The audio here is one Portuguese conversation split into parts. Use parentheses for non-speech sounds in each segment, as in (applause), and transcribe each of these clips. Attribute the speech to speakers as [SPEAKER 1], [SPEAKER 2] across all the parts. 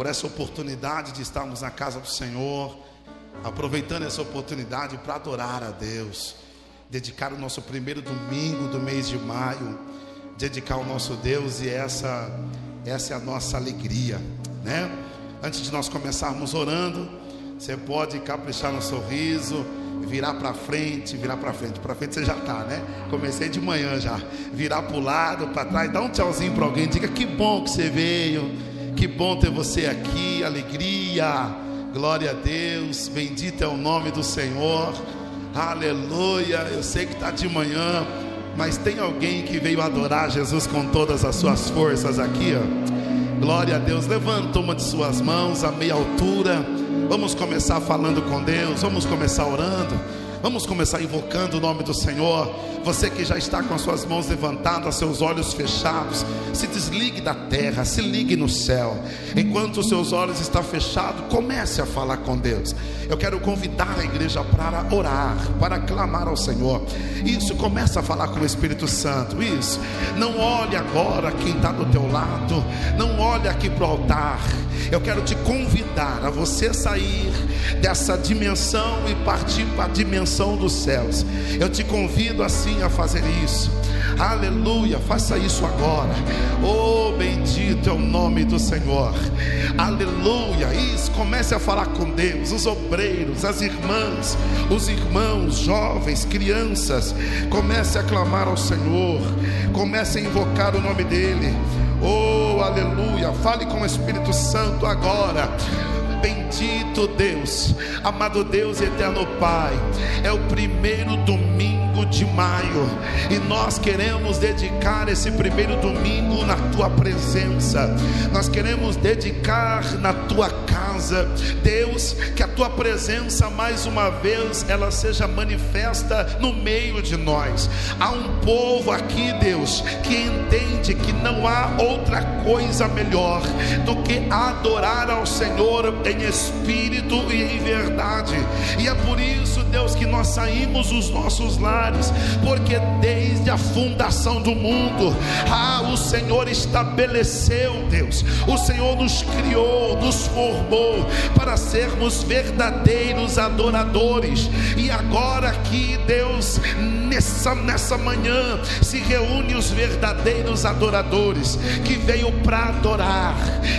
[SPEAKER 1] por essa oportunidade de estarmos na casa do Senhor, aproveitando essa oportunidade para adorar a Deus, dedicar o nosso primeiro domingo do mês de maio, dedicar ao nosso Deus e essa essa é a nossa alegria, né? Antes de nós começarmos orando, você pode caprichar no sorriso, virar para frente, virar para frente, para frente você já está, né? Comecei de manhã já, virar para o lado, para trás, dá um tchauzinho para alguém, diga que bom que você veio, que bom ter você aqui, alegria, glória a Deus, bendito é o nome do Senhor, aleluia. Eu sei que está de manhã, mas tem alguém que veio adorar Jesus com todas as suas forças aqui, ó. Glória a Deus. Levanta uma de suas mãos a meia altura. Vamos começar falando com Deus, vamos começar orando. Vamos começar invocando o nome do Senhor. Você que já está com as suas mãos levantadas, seus olhos fechados, se desligue da terra, se ligue no céu. Enquanto os seus olhos estão fechados, comece a falar com Deus. Eu quero convidar a igreja para orar, para clamar ao Senhor. Isso, começa a falar com o Espírito Santo. Isso. Não olhe agora quem está do teu lado. Não olhe aqui para o altar. Eu quero te convidar a você sair dessa dimensão e partir para a dimensão dos céus. Eu te convido assim a fazer isso. Aleluia, faça isso agora. Oh, bendito é o nome do Senhor. Aleluia. Isso, comece a falar com Deus, os obreiros, as irmãs, os irmãos, jovens, crianças. Comece a clamar ao Senhor. Comece a invocar o nome dEle. Oh, aleluia. Fale com o Espírito Santo agora. Bendito Deus, amado Deus eterno Pai, é o primeiro domingo de maio e nós queremos dedicar esse primeiro domingo na tua presença, nós queremos dedicar na tua casa, Deus, que a tua presença mais uma vez ela seja manifesta no meio de nós. Há um povo aqui, Deus, que entende que não há outra coisa melhor do que adorar ao Senhor em espírito e em verdade, e é por isso, Deus, que nós saímos dos nossos lares, porque desde a fundação do mundo, ah, o Senhor estabeleceu, Deus, o Senhor nos criou, nos formou para sermos verdadeiros adoradores, e agora aqui, Deus, nessa, nessa manhã, se reúne os verdadeiros adoradores que veio para adorar,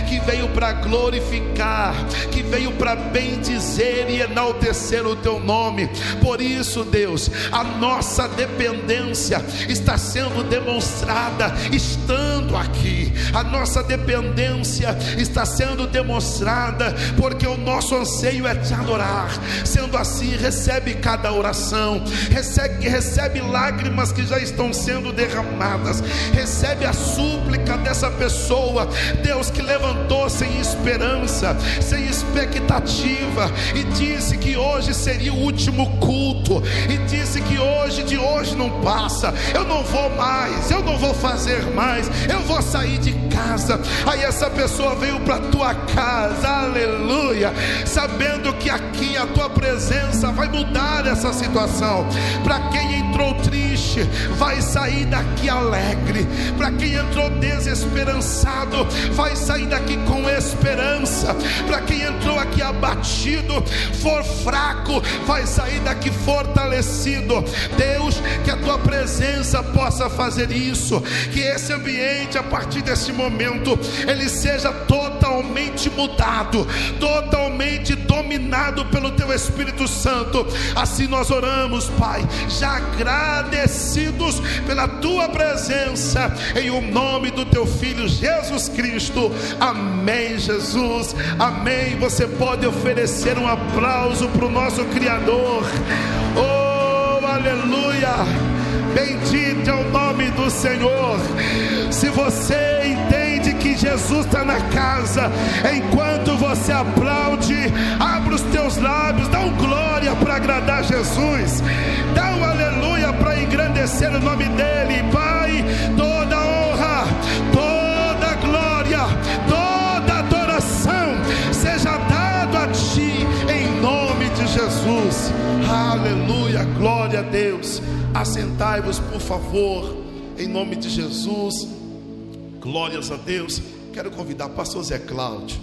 [SPEAKER 1] que veio para glorificar, que veio para bendizer e enaltecer o teu nome. Por isso, Deus, a nossa dependência está sendo demonstrada estando aqui. A nossa dependência está sendo demonstrada porque o nosso anseio é te adorar. Sendo assim, recebe cada oração, recebe, recebe lágrimas que já estão sendo derramadas, recebe a súplica dessa pessoa, Deus que levantou sem esperança, sem expectativa e disse que hoje seria o último culto e disse que hoje de hoje não passa. Eu não vou mais, eu não vou fazer mais. Eu vou sair de casa. Aí essa pessoa veio para tua casa. Aleluia. Sabendo que aqui a tua presença vai mudar essa situação. Para quem entrou triste, vai sair daqui alegre. Para quem entrou desesperançado, vai sair daqui com esperança. Para quem entrou aqui abatido, for fraco, vai sair daqui fortalecido. Deus, que a tua presença possa fazer isso, que esse ambiente a partir desse momento ele seja totalmente mudado, totalmente dominado pelo teu Espírito Santo. Assim nós oramos, Pai, já agradecidos pela tua presença em o nome do teu filho Jesus Cristo. Amém, Jesus. Amém. Você pode oferecer um aplauso para o nosso Criador. Oh, aleluia! Bendito é o nome do Senhor. Se você entende que Jesus está na casa, enquanto você aplaude, abre os teus lábios, dá um glória para agradar Jesus, dá um aleluia para engrandecer o nome dEle, Pai. Toda Aleluia, glória a Deus. Assentai-vos, por favor, em nome de Jesus. Glórias a Deus. Quero convidar o pastor Zé Cláudio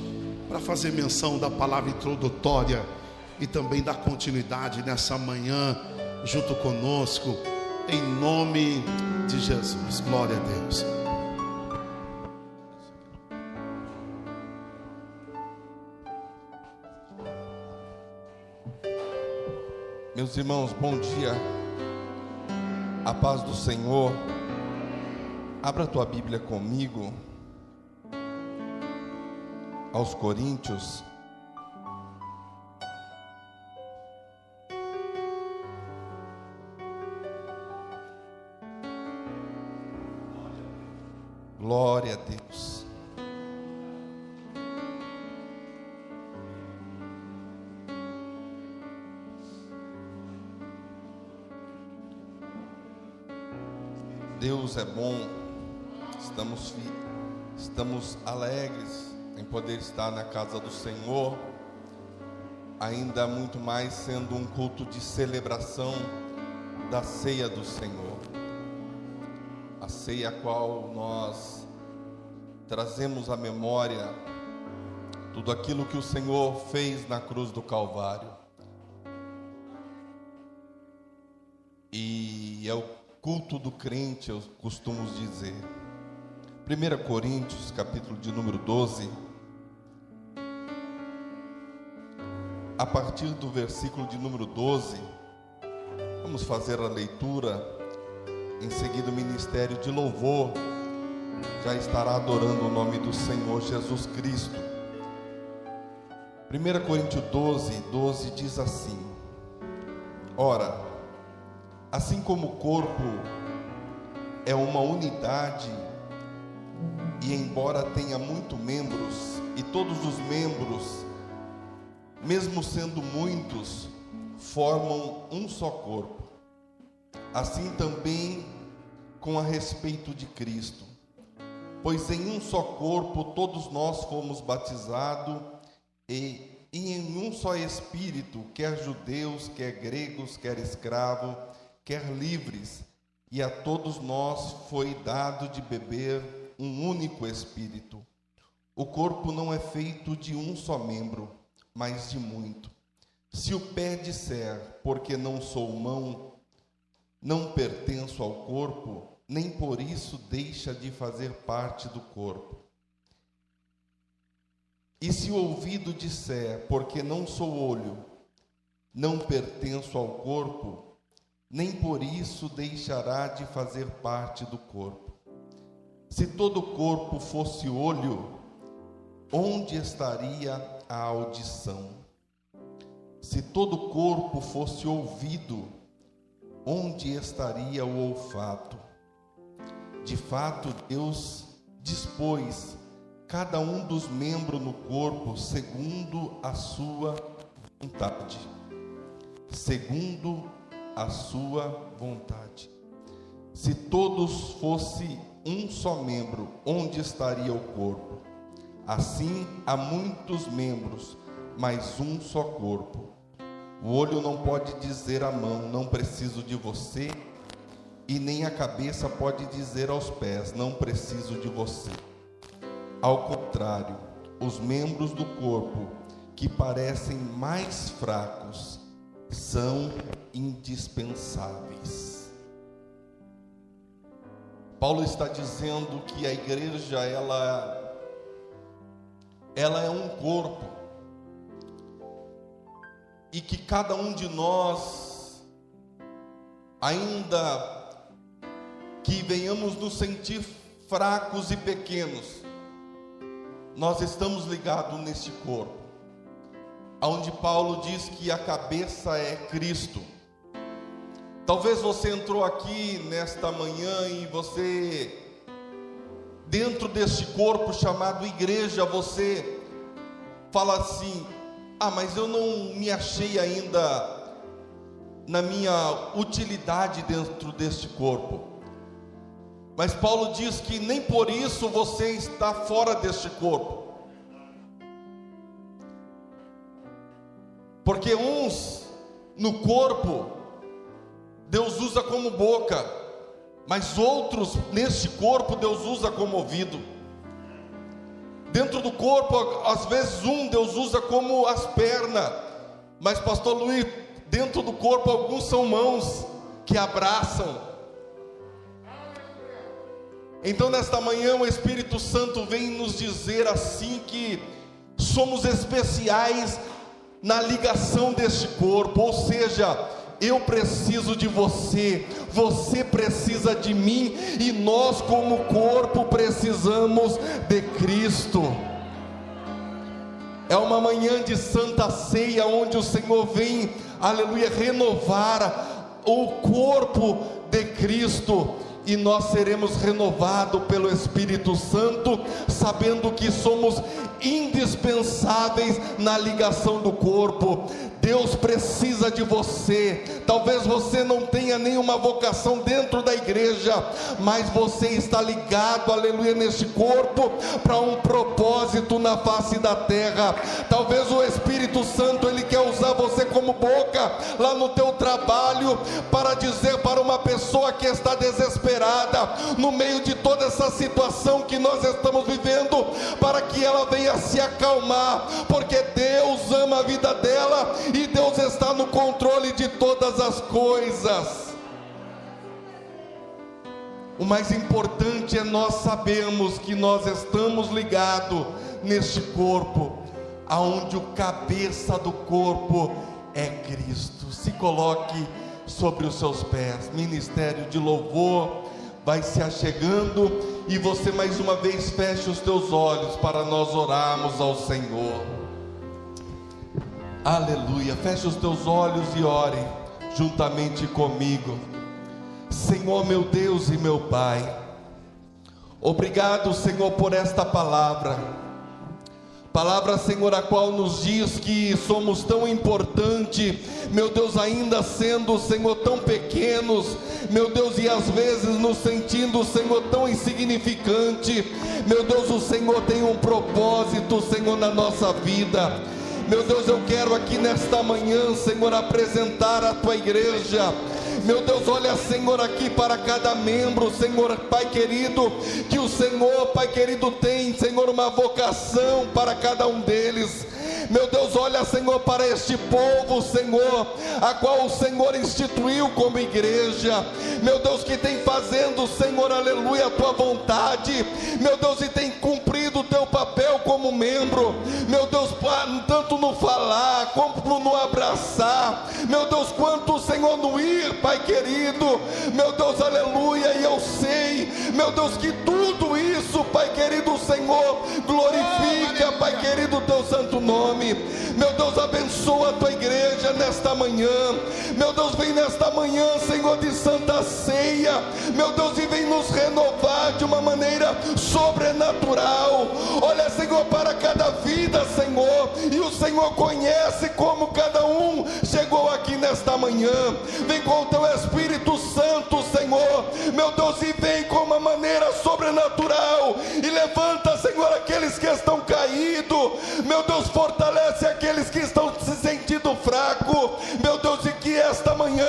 [SPEAKER 1] para fazer menção da palavra introdutória e também da continuidade nessa manhã junto conosco, em nome de Jesus. Glória a Deus.
[SPEAKER 2] Meus irmãos, bom dia. A paz do Senhor. Abra a tua Bíblia comigo. Aos Coríntios. Glória a Deus. Deus é bom, estamos, estamos alegres em poder estar na casa do Senhor, ainda muito mais sendo um culto de celebração da ceia do Senhor, a ceia a qual nós trazemos à memória tudo aquilo que o Senhor fez na cruz do Calvário. E é o culto do crente, eu costumo dizer. 1 Coríntios, capítulo de número 12, a partir do versículo de número 12, vamos fazer a leitura, em seguida o ministério de louvor já estará adorando o nome do Senhor Jesus Cristo. 1 Coríntios 12, 12 diz assim: Ora, Assim como o corpo é uma unidade, e embora tenha muitos membros, e todos os membros, mesmo sendo muitos, formam um só corpo. Assim também com a respeito de Cristo. Pois em um só corpo todos nós fomos batizados e, e em um só espírito, quer judeus, quer gregos, quer escravos, quer livres, e a todos nós foi dado de beber um único espírito. O corpo não é feito de um só membro, mas de muito. Se o pé disser, porque não sou mão, não pertenço ao corpo, nem por isso deixa de fazer parte do corpo. E se o ouvido disser, porque não sou olho, não pertenço ao corpo, nem por isso deixará de fazer parte do corpo. Se todo o corpo fosse olho, onde estaria a audição? Se todo o corpo fosse ouvido, onde estaria o olfato? De fato, Deus dispôs cada um dos membros no corpo segundo a sua vontade. Segundo a sua vontade. Se todos fossem um só membro, onde estaria o corpo? Assim há muitos membros, mas um só corpo. O olho não pode dizer à mão, não preciso de você, e nem a cabeça pode dizer aos pés, não preciso de você. Ao contrário, os membros do corpo que parecem mais fracos são indispensáveis. Paulo está dizendo que a igreja ela ela é um corpo e que cada um de nós ainda que venhamos nos sentir fracos e pequenos, nós estamos ligados neste corpo onde Paulo diz que a cabeça é Cristo. Talvez você entrou aqui nesta manhã e você, dentro deste corpo chamado igreja, você fala assim: ah, mas eu não me achei ainda na minha utilidade dentro deste corpo. Mas Paulo diz que nem por isso você está fora deste corpo. Porque uns no corpo Deus usa como boca, mas outros neste corpo Deus usa como ouvido. Dentro do corpo, às vezes um Deus usa como as pernas, mas pastor Luiz, dentro do corpo alguns são mãos que abraçam. Então nesta manhã o Espírito Santo vem nos dizer assim que somos especiais na ligação deste corpo, ou seja, eu preciso de você, você precisa de mim e nós, como corpo, precisamos de Cristo. É uma manhã de santa ceia, onde o Senhor vem, aleluia, renovar o corpo de Cristo e nós seremos renovados pelo Espírito Santo, sabendo que somos indispensáveis na ligação do corpo. Deus precisa de você. Talvez você não tenha nenhuma vocação dentro da igreja, mas você está ligado, aleluia, neste corpo para um propósito na face da terra. Talvez o Espírito Santo ele quer usar você como boca lá no teu trabalho para dizer para uma pessoa que está desesperada no meio de toda essa situação que nós estamos vivendo, para que ela venha se acalmar, porque Deus ama a vida dela e Deus está no controle de todas as coisas. O mais importante é nós sabermos que nós estamos ligados neste corpo, aonde o cabeça do corpo é Cristo. Se coloque sobre os seus pés. Ministério de louvor vai se achegando e você mais uma vez feche os teus olhos para nós orarmos ao Senhor. Aleluia. Feche os teus olhos e ore juntamente comigo. Senhor, meu Deus e meu Pai. Obrigado, Senhor, por esta palavra. Palavra, Senhor, a qual nos diz que somos tão importantes, meu Deus, ainda sendo, Senhor, tão pequenos, meu Deus, e às vezes nos sentindo, Senhor, tão insignificante. Meu Deus, o Senhor tem um propósito, Senhor, na nossa vida. Meu Deus, eu quero aqui nesta manhã, Senhor, apresentar a tua igreja. Meu Deus, olha, Senhor, aqui para cada membro, Senhor, Pai querido, que o Senhor, Pai querido, tem, Senhor, uma vocação para cada um deles. Meu Deus, olha, Senhor, para este povo, Senhor, a qual o Senhor instituiu como igreja. Meu Deus, que tem fazendo, Senhor, aleluia, a tua vontade. Meu Deus, e tem cumprido o teu papel como membro. Meu Deus, tanto no falar, como no abraçar. Meu Deus, quanto, Senhor, no ir, Pai querido. Meu Deus, aleluia, e eu sei, meu Deus, que tudo isso, Pai querido, Senhor, glorifica, Pai querido, teu santo nome. Meu Deus, abençoa a tua igreja nesta manhã. Meu Deus, vem nesta manhã, Senhor, de santa ceia. Meu Deus, e vem nos renovar de uma maneira sobrenatural. Olha, Senhor, para cada vida, Senhor. E o Senhor conhece como cada um chegou aqui nesta manhã. Vem com o teu Espírito Santo, Senhor. Meu Deus, e vem com uma maneira sobrenatural. E levanta, Senhor, aqueles que estão caídos. Meu Deus, fortalece aqueles que estão se sentindo fraco. Meu Deus, e que esta manhã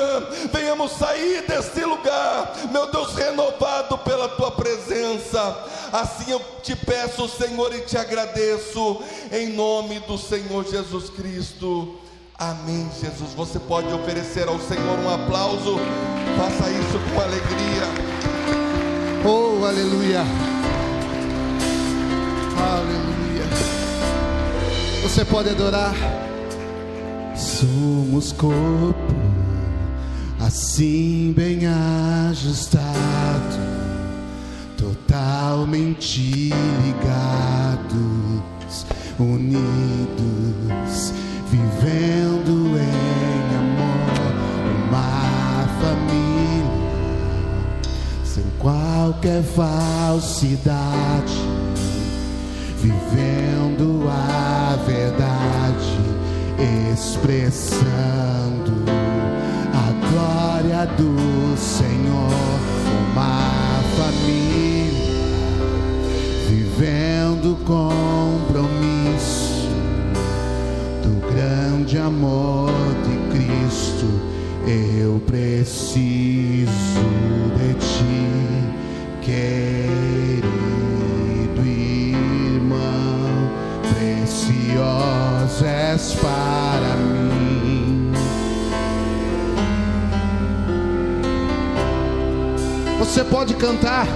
[SPEAKER 2] venhamos sair deste lugar, meu Deus, renovado pela tua presença. Assim eu te peço, Senhor, e te agradeço, em nome do Senhor Jesus Cristo. Amém, Jesus. Você pode oferecer ao Senhor um aplauso, faça isso com alegria.
[SPEAKER 3] Oh, aleluia. Aleluia. Você pode adorar. Somos corpo, assim bem ajustado, totalmente ligados, unidos, vivendo em amor, uma família, sem qualquer falsidade, vivendo a verdade expressando a glória do Senhor, uma família vivendo compromisso do grande amor de Cristo. Eu preciso de ti, és para mim. Você pode cantar,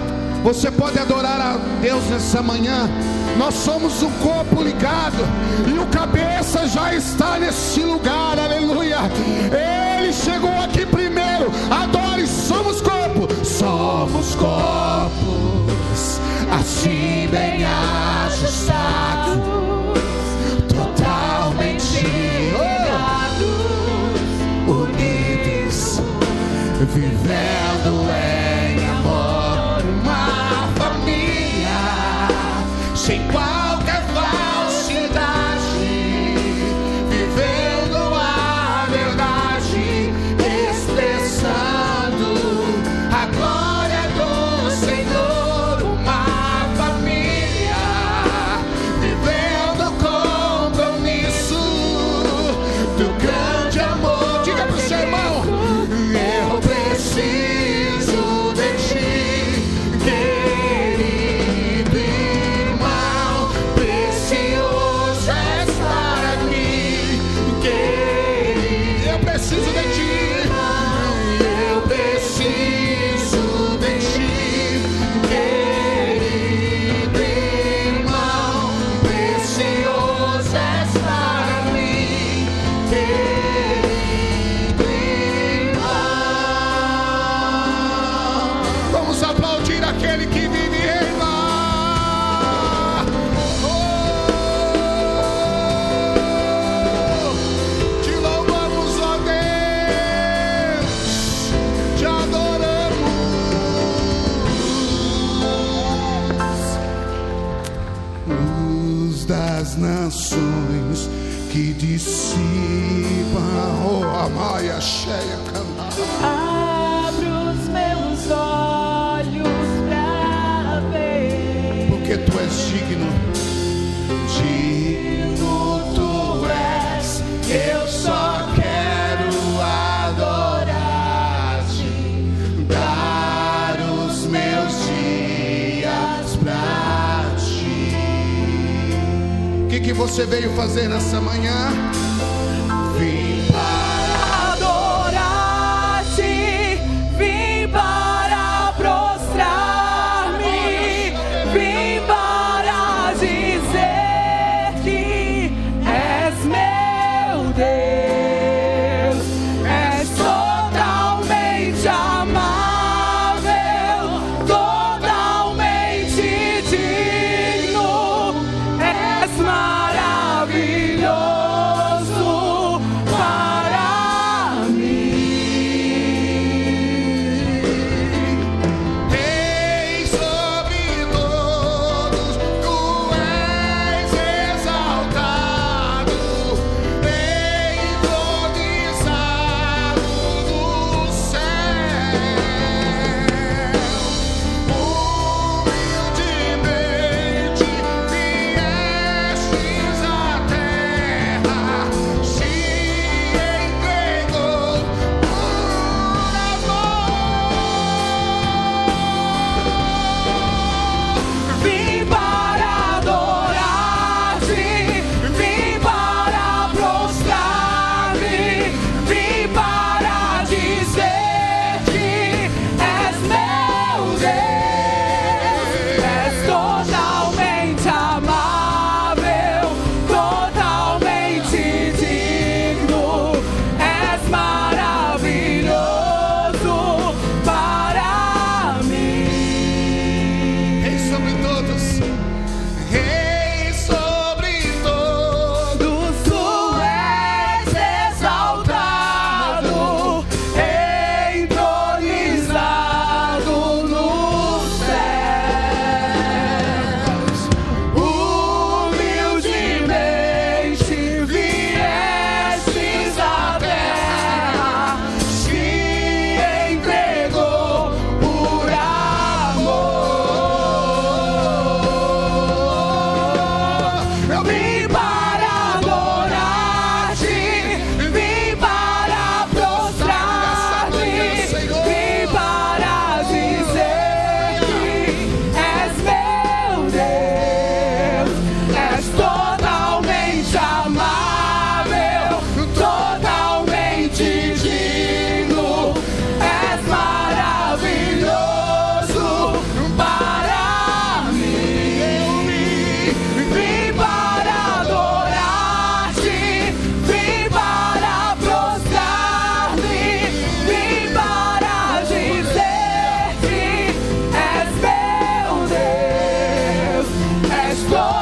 [SPEAKER 3] você pode adorar a Deus nessa manhã. Nós somos o corpo ligado e o cabeça já está neste lugar, aleluia. Ele chegou aqui primeiro. Adore, somos corpo, somos corpos, assim bem ajustados if you found the way.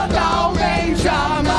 [SPEAKER 3] Dalmatia.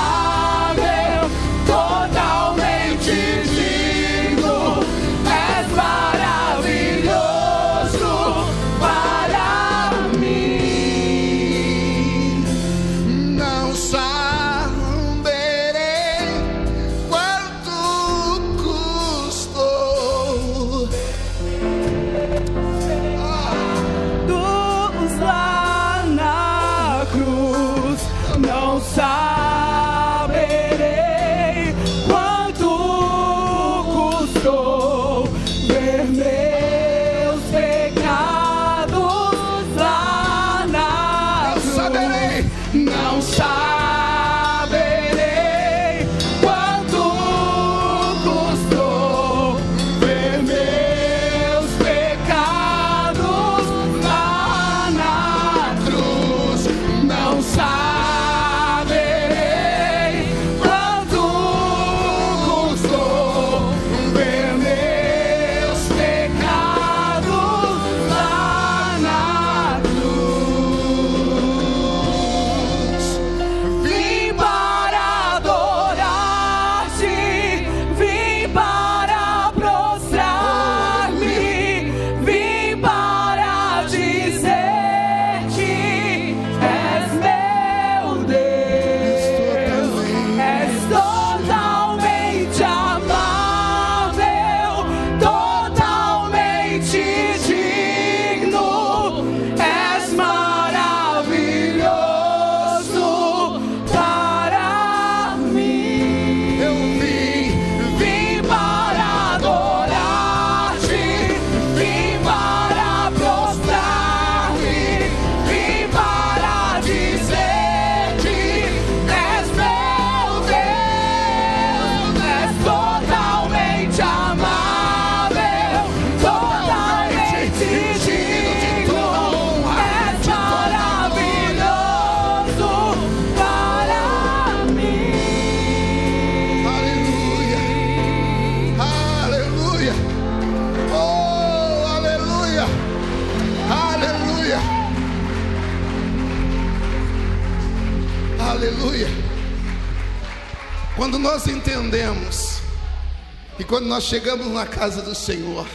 [SPEAKER 3] Quando nós chegamos na casa do Senhor,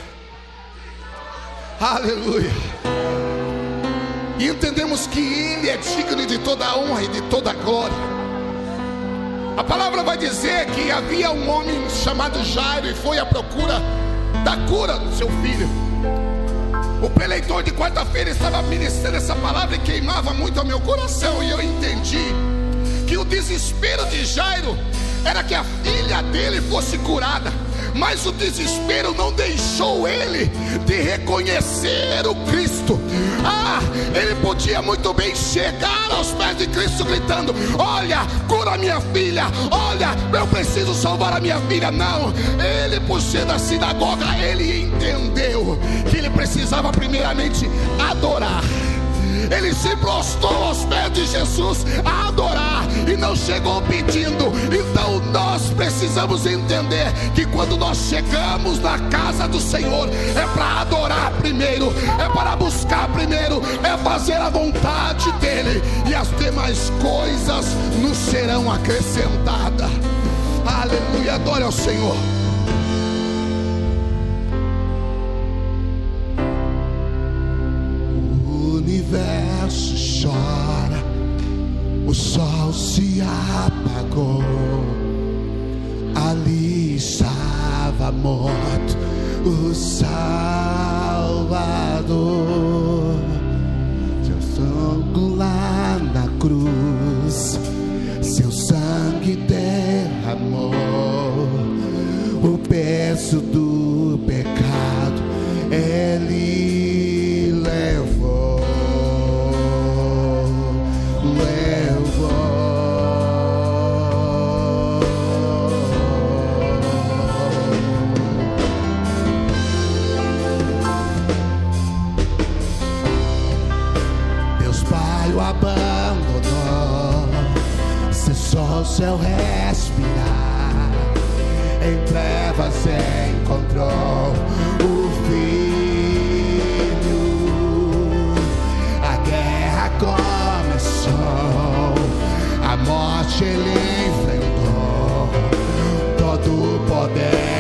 [SPEAKER 3] aleluia, e entendemos que Ele é digno de toda a honra e de toda a glória. A palavra vai dizer que havia um homem chamado Jairo e foi à procura da cura do seu filho. O preleitor de quarta-feira estava ministrando essa palavra e queimava muito ao meu coração, e eu entendi que o desespero de Jairo era que a filha dele fosse curada. Mas o desespero não deixou ele de reconhecer o Cristo. Ah, ele podia muito bem chegar aos pés de Cristo gritando: Olha, cura minha filha, olha, eu preciso salvar a minha filha. Não, ele, por ser da sinagoga, ele entendeu que ele precisava primeiramente adorar. Ele se prostrou aos pés de Jesus a adorar e não chegou pedindo. Então nós precisamos entender que quando nós chegamos na casa do Senhor é para adorar primeiro, é para buscar primeiro, é fazer a vontade dele e as demais coisas nos serão acrescentadas. Aleluia, adore ao Senhor. Morto o Salvador. Seu sangue lá na cruz, seu sangue derramou o peso do seu respirar. Em trevas encontrou o filho. A guerra começou, a morte ele enfrentou. Todo o poder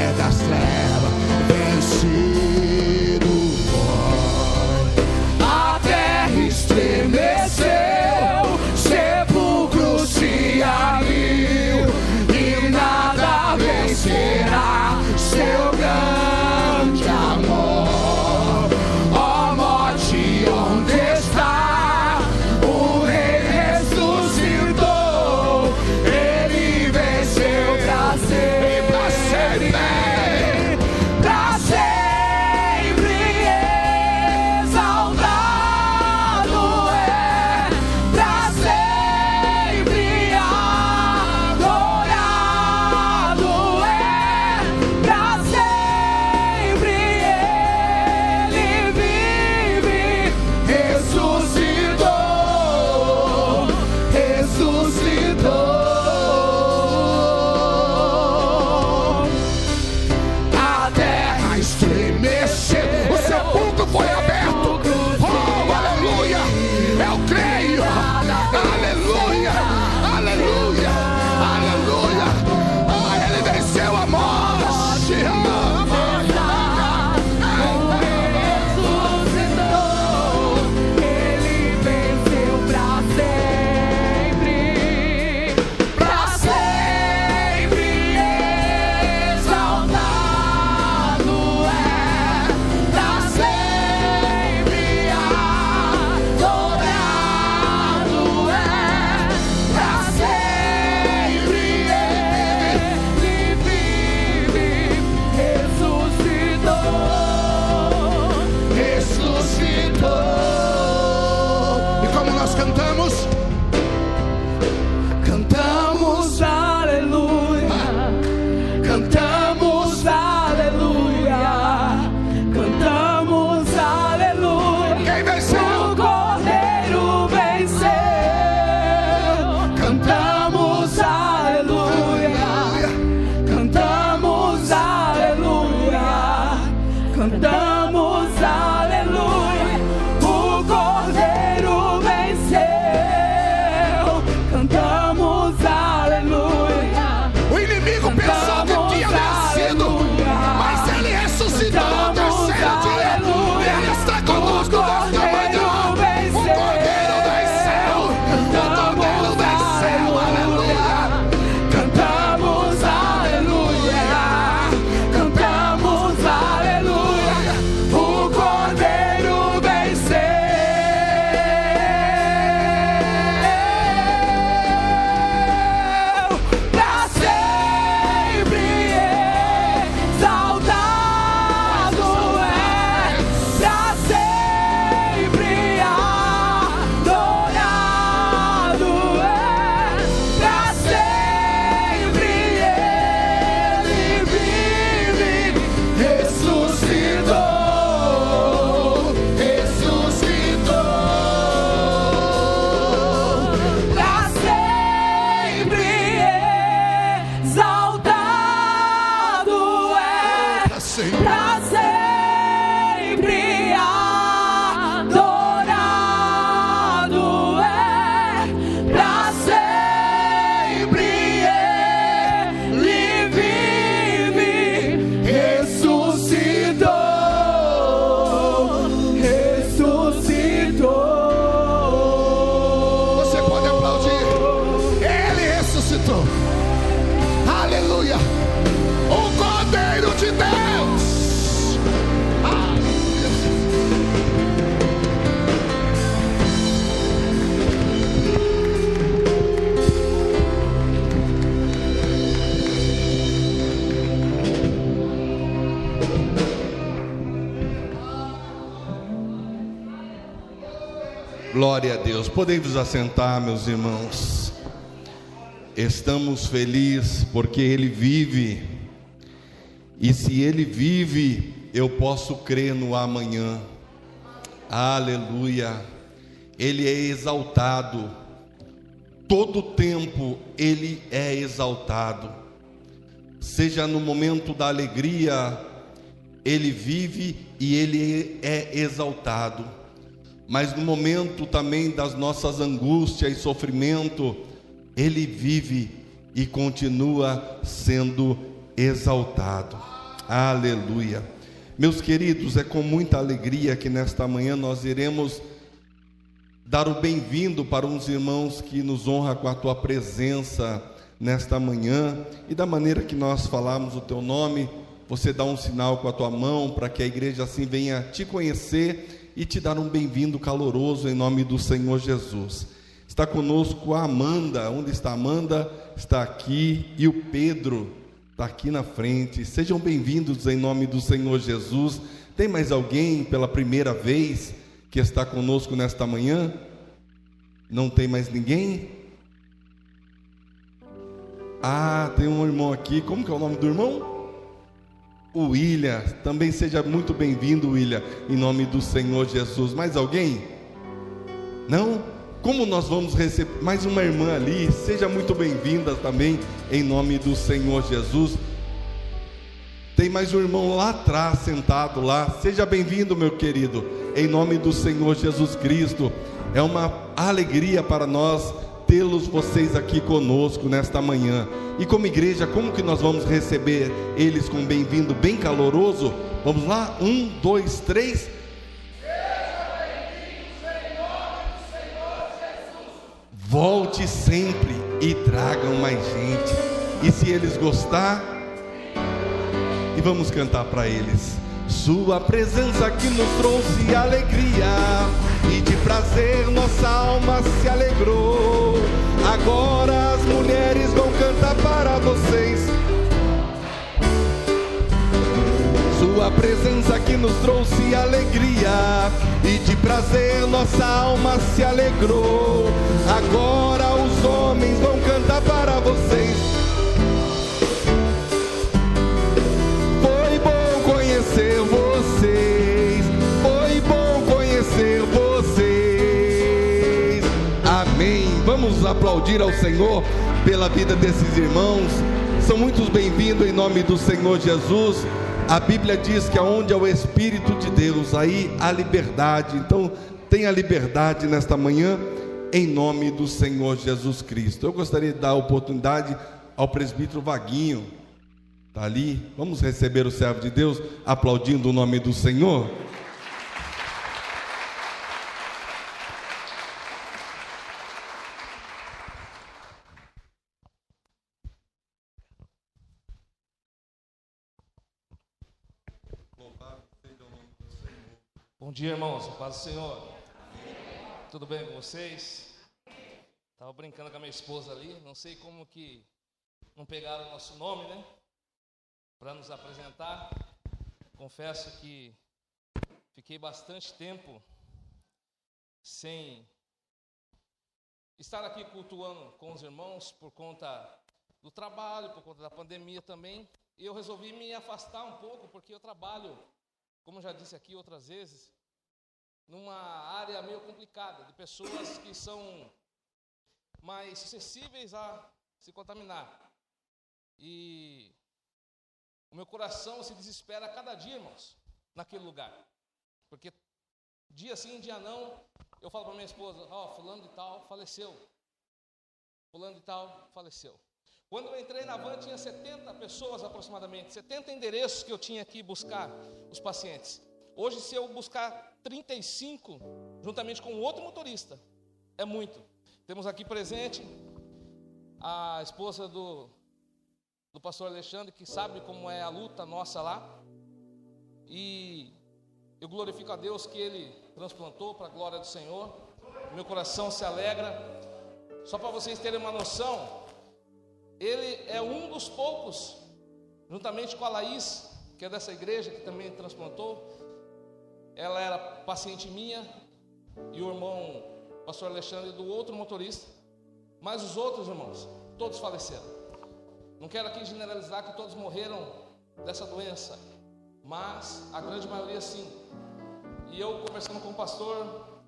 [SPEAKER 3] Deus.
[SPEAKER 2] Podemos assentar, meus irmãos. Estamos felizes porque Ele vive. E se Ele vive, eu posso crer no amanhã. Aleluia. Ele é exaltado. Todo tempo Ele é exaltado. Seja no momento da alegria, Ele vive e Ele é exaltado mas no momento também das nossas angústias e sofrimento, Ele vive e continua sendo exaltado. Aleluia. Meus queridos, é com muita alegria que nesta manhã nós iremos dar o bem-vindo para uns irmãos que nos honra com a tua presença nesta manhã e da maneira que nós falamos o teu nome, você dá um sinal com a tua mão para que a igreja assim venha te conhecer e te dar um bem-vindo caloroso em nome do Senhor Jesus. Está conosco a Amanda, onde está a Amanda? Está aqui, e o Pedro está aqui na frente. Sejam bem-vindos em nome do Senhor Jesus. Tem mais alguém pela primeira vez que está conosco nesta manhã? Não tem mais ninguém? Ah, tem um irmão aqui. Como que é o nome do irmão? O William. Também seja muito bem-vindo, William, em nome do Senhor Jesus. Mais alguém? Não? Como nós vamos receber mais uma irmã ali? Seja muito bem-vinda também, em nome do Senhor Jesus. Tem mais um irmão lá atrás, sentado lá. Seja bem-vindo, meu querido, em nome do Senhor Jesus Cristo. É uma alegria para nós tê-los vocês aqui conosco nesta manhã. E como igreja, como que nós vamos receber eles com bem-vindo bem caloroso? Vamos lá? Um, dois, três. Volte sempre e tragam mais gente. E se eles gostar, e vamos cantar para eles. Sua presença que nos trouxe alegria e de prazer nossa alma se alegrou. Agora as mulheres vão cantar para vocês. Sua presença que nos trouxe alegria e de prazer nossa alma se alegrou. Agora os homens vão cantar para vocês. Vamos aplaudir ao Senhor pela vida desses irmãos. São muitos bem-vindos em nome do Senhor Jesus. A Bíblia diz que aonde é o Espírito de Deus, aí há liberdade. Então, tenha liberdade nesta manhã, em nome do Senhor Jesus Cristo. Eu gostaria de dar a oportunidade ao presbítero Vaguinho, está ali. Vamos receber o servo de Deus, aplaudindo o nome do Senhor.
[SPEAKER 4] Bom dia, irmãos. Paz do Senhor. Tudo bem com vocês? Estava brincando com a minha esposa ali. Não sei como que não pegaram o nosso nome, né? Para nos apresentar. Confesso que fiquei bastante tempo sem estar aqui cultuando com os irmãos por conta do trabalho, por conta da pandemia também. E eu resolvi me afastar um pouco porque eu trabalho, como já disse aqui outras vezes, numa área meio complicada, de pessoas que são mais suscetíveis a se contaminar. E o meu coração se desespera a cada dia, irmãos, naquele lugar. Porque dia sim, dia não, eu falo para minha esposa, ó, oh, fulano de tal faleceu. Fulano de tal faleceu. Quando eu entrei na van, tinha 70 pessoas aproximadamente, 70 endereços que eu tinha que buscar os pacientes. Hoje, se eu buscar 35, juntamente com outro motorista, é muito. Temos aqui presente a esposa do do pastor Alexandre, que sabe como é a luta nossa lá. E eu glorifico a Deus que ele transplantou para a glória do Senhor. Meu coração se alegra. Só para vocês terem uma noção, ele é um dos poucos, juntamente com a Laís, que é dessa igreja, que também transplantou. Ela era paciente minha e o irmão, pastor Alexandre, do outro motorista. Mas os outros irmãos, todos faleceram. Não quero aqui generalizar que todos morreram dessa doença, mas a grande maioria sim. E eu conversando com o pastor,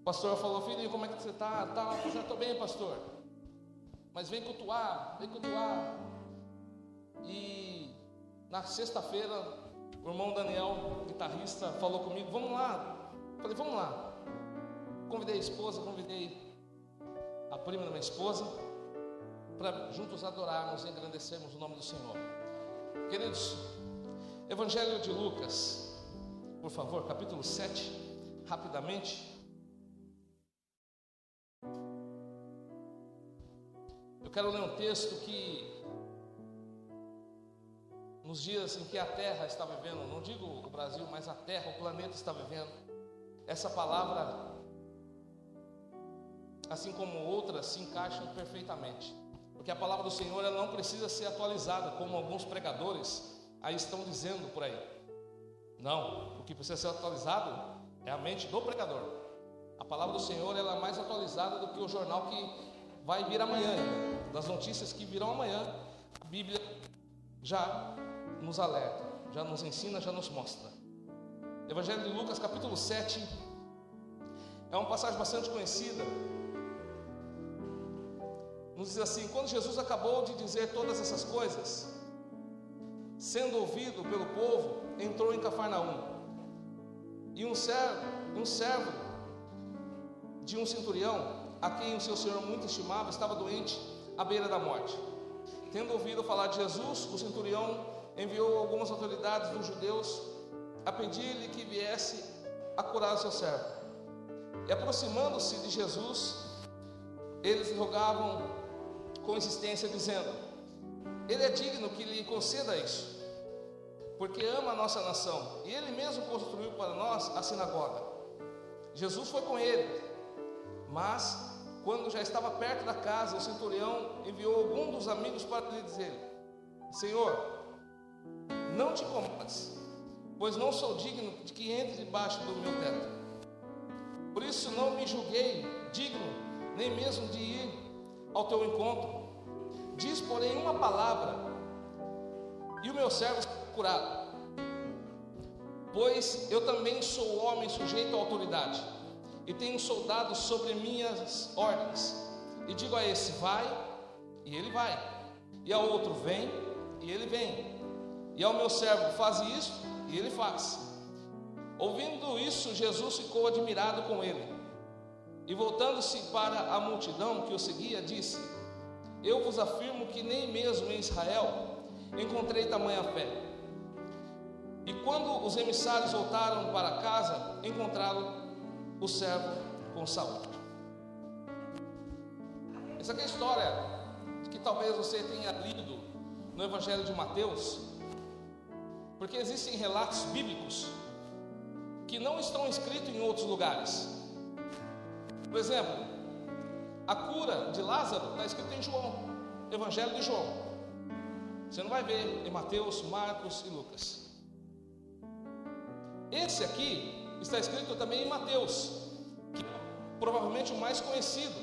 [SPEAKER 4] o pastor falou: Filho, como é que você está? Tá, eu já estou bem, pastor. Mas vem cultuar, vem cultuar. E na sexta-feira, o irmão Daniel, guitarrista, falou comigo: Vamos lá. Falei: Vamos lá. Convidei a esposa, convidei a prima da minha esposa, para juntos adorarmos e engrandecermos o nome do Senhor. Queridos, Evangelho de Lucas, por favor, capítulo 7, rapidamente. Eu quero ler um texto que, nos dias em que a Terra está vivendo, não digo o Brasil, mas a Terra, o planeta está vivendo, essa palavra assim como outras, se encaixam perfeitamente. Porque a palavra do Senhor ela não precisa ser atualizada, como alguns pregadores aí estão dizendo por aí. Não, o que precisa ser atualizado é a mente do pregador. A palavra do Senhor ela é mais atualizada do que o jornal que vai vir amanhã. Das notícias que virão amanhã, a Bíblia já nos alerta, já nos ensina, já nos mostra. Evangelho de Lucas, capítulo 7, é uma passagem bastante conhecida, nos diz assim: quando Jesus acabou de dizer todas essas coisas, sendo ouvido pelo povo, entrou em Cafarnaum. E um servo, um servo de um centurião, a quem o seu senhor muito estimava, estava doente à beira da morte. Tendo ouvido falar de Jesus, o centurião enviou algumas autoridades dos judeus a pedir-lhe que viesse a curar o seu servo. E aproximando-se de Jesus, eles rogavam com insistência, dizendo: Ele é digno que lhe conceda isso, porque ama a nossa nação, e ele mesmo construiu para nós a sinagoga. Jesus foi com ele, mas quando já estava perto da casa, o centurião enviou algum dos amigos para lhe dizer: Senhor, não te incomodes, pois não sou digno de que entre debaixo do meu teto. Por isso não me julguei digno, nem mesmo de ir ao teu encontro. Diz, porém, uma palavra, e o meu servo será curado. Pois eu também sou homem sujeito à autoridade, e tenho soldados sobre minhas ordens. E digo a esse: vai, e ele vai. E ao outro: vem, e ele vem. E ao meu servo: faz isso, e ele faz. Ouvindo isso, Jesus ficou admirado com ele. E voltando-se para a multidão que o seguia, disse: Eu vos afirmo que nem mesmo em Israel encontrei tamanha fé. E quando os emissários voltaram para casa, encontraram o servo com saúde. Essa é a história que talvez você tenha lido no Evangelho de Mateus, porque existem relatos bíblicos que não estão escritos em outros lugares. Por exemplo, a cura de Lázaro está escrito em João, Evangelho de João. Você não vai ver em Mateus, Marcos e Lucas. Esse aqui está escrito também em Mateus, que é provavelmente o mais conhecido,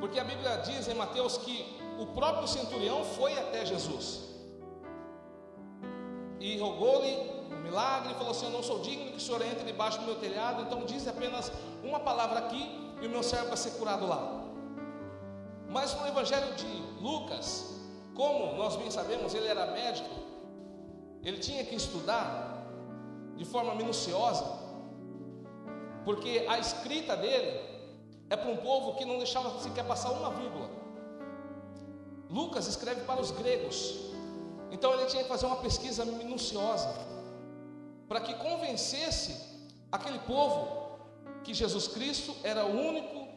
[SPEAKER 4] porque a Bíblia diz em Mateus que o próprio centurião foi até Jesus e rogou-lhe milagre, falou assim: Eu não sou digno que o senhor entre debaixo do meu telhado, então diz apenas uma palavra aqui e o meu servo vai ser curado lá. Mas no Evangelho de Lucas, como nós bem sabemos, ele era médico, ele tinha que estudar de forma minuciosa, porque a escrita dele é para um povo que não deixava sequer passar uma vírgula. Lucas escreve para os gregos, então ele tinha que fazer uma pesquisa minuciosa para que convencesse aquele povo que Jesus Cristo era o único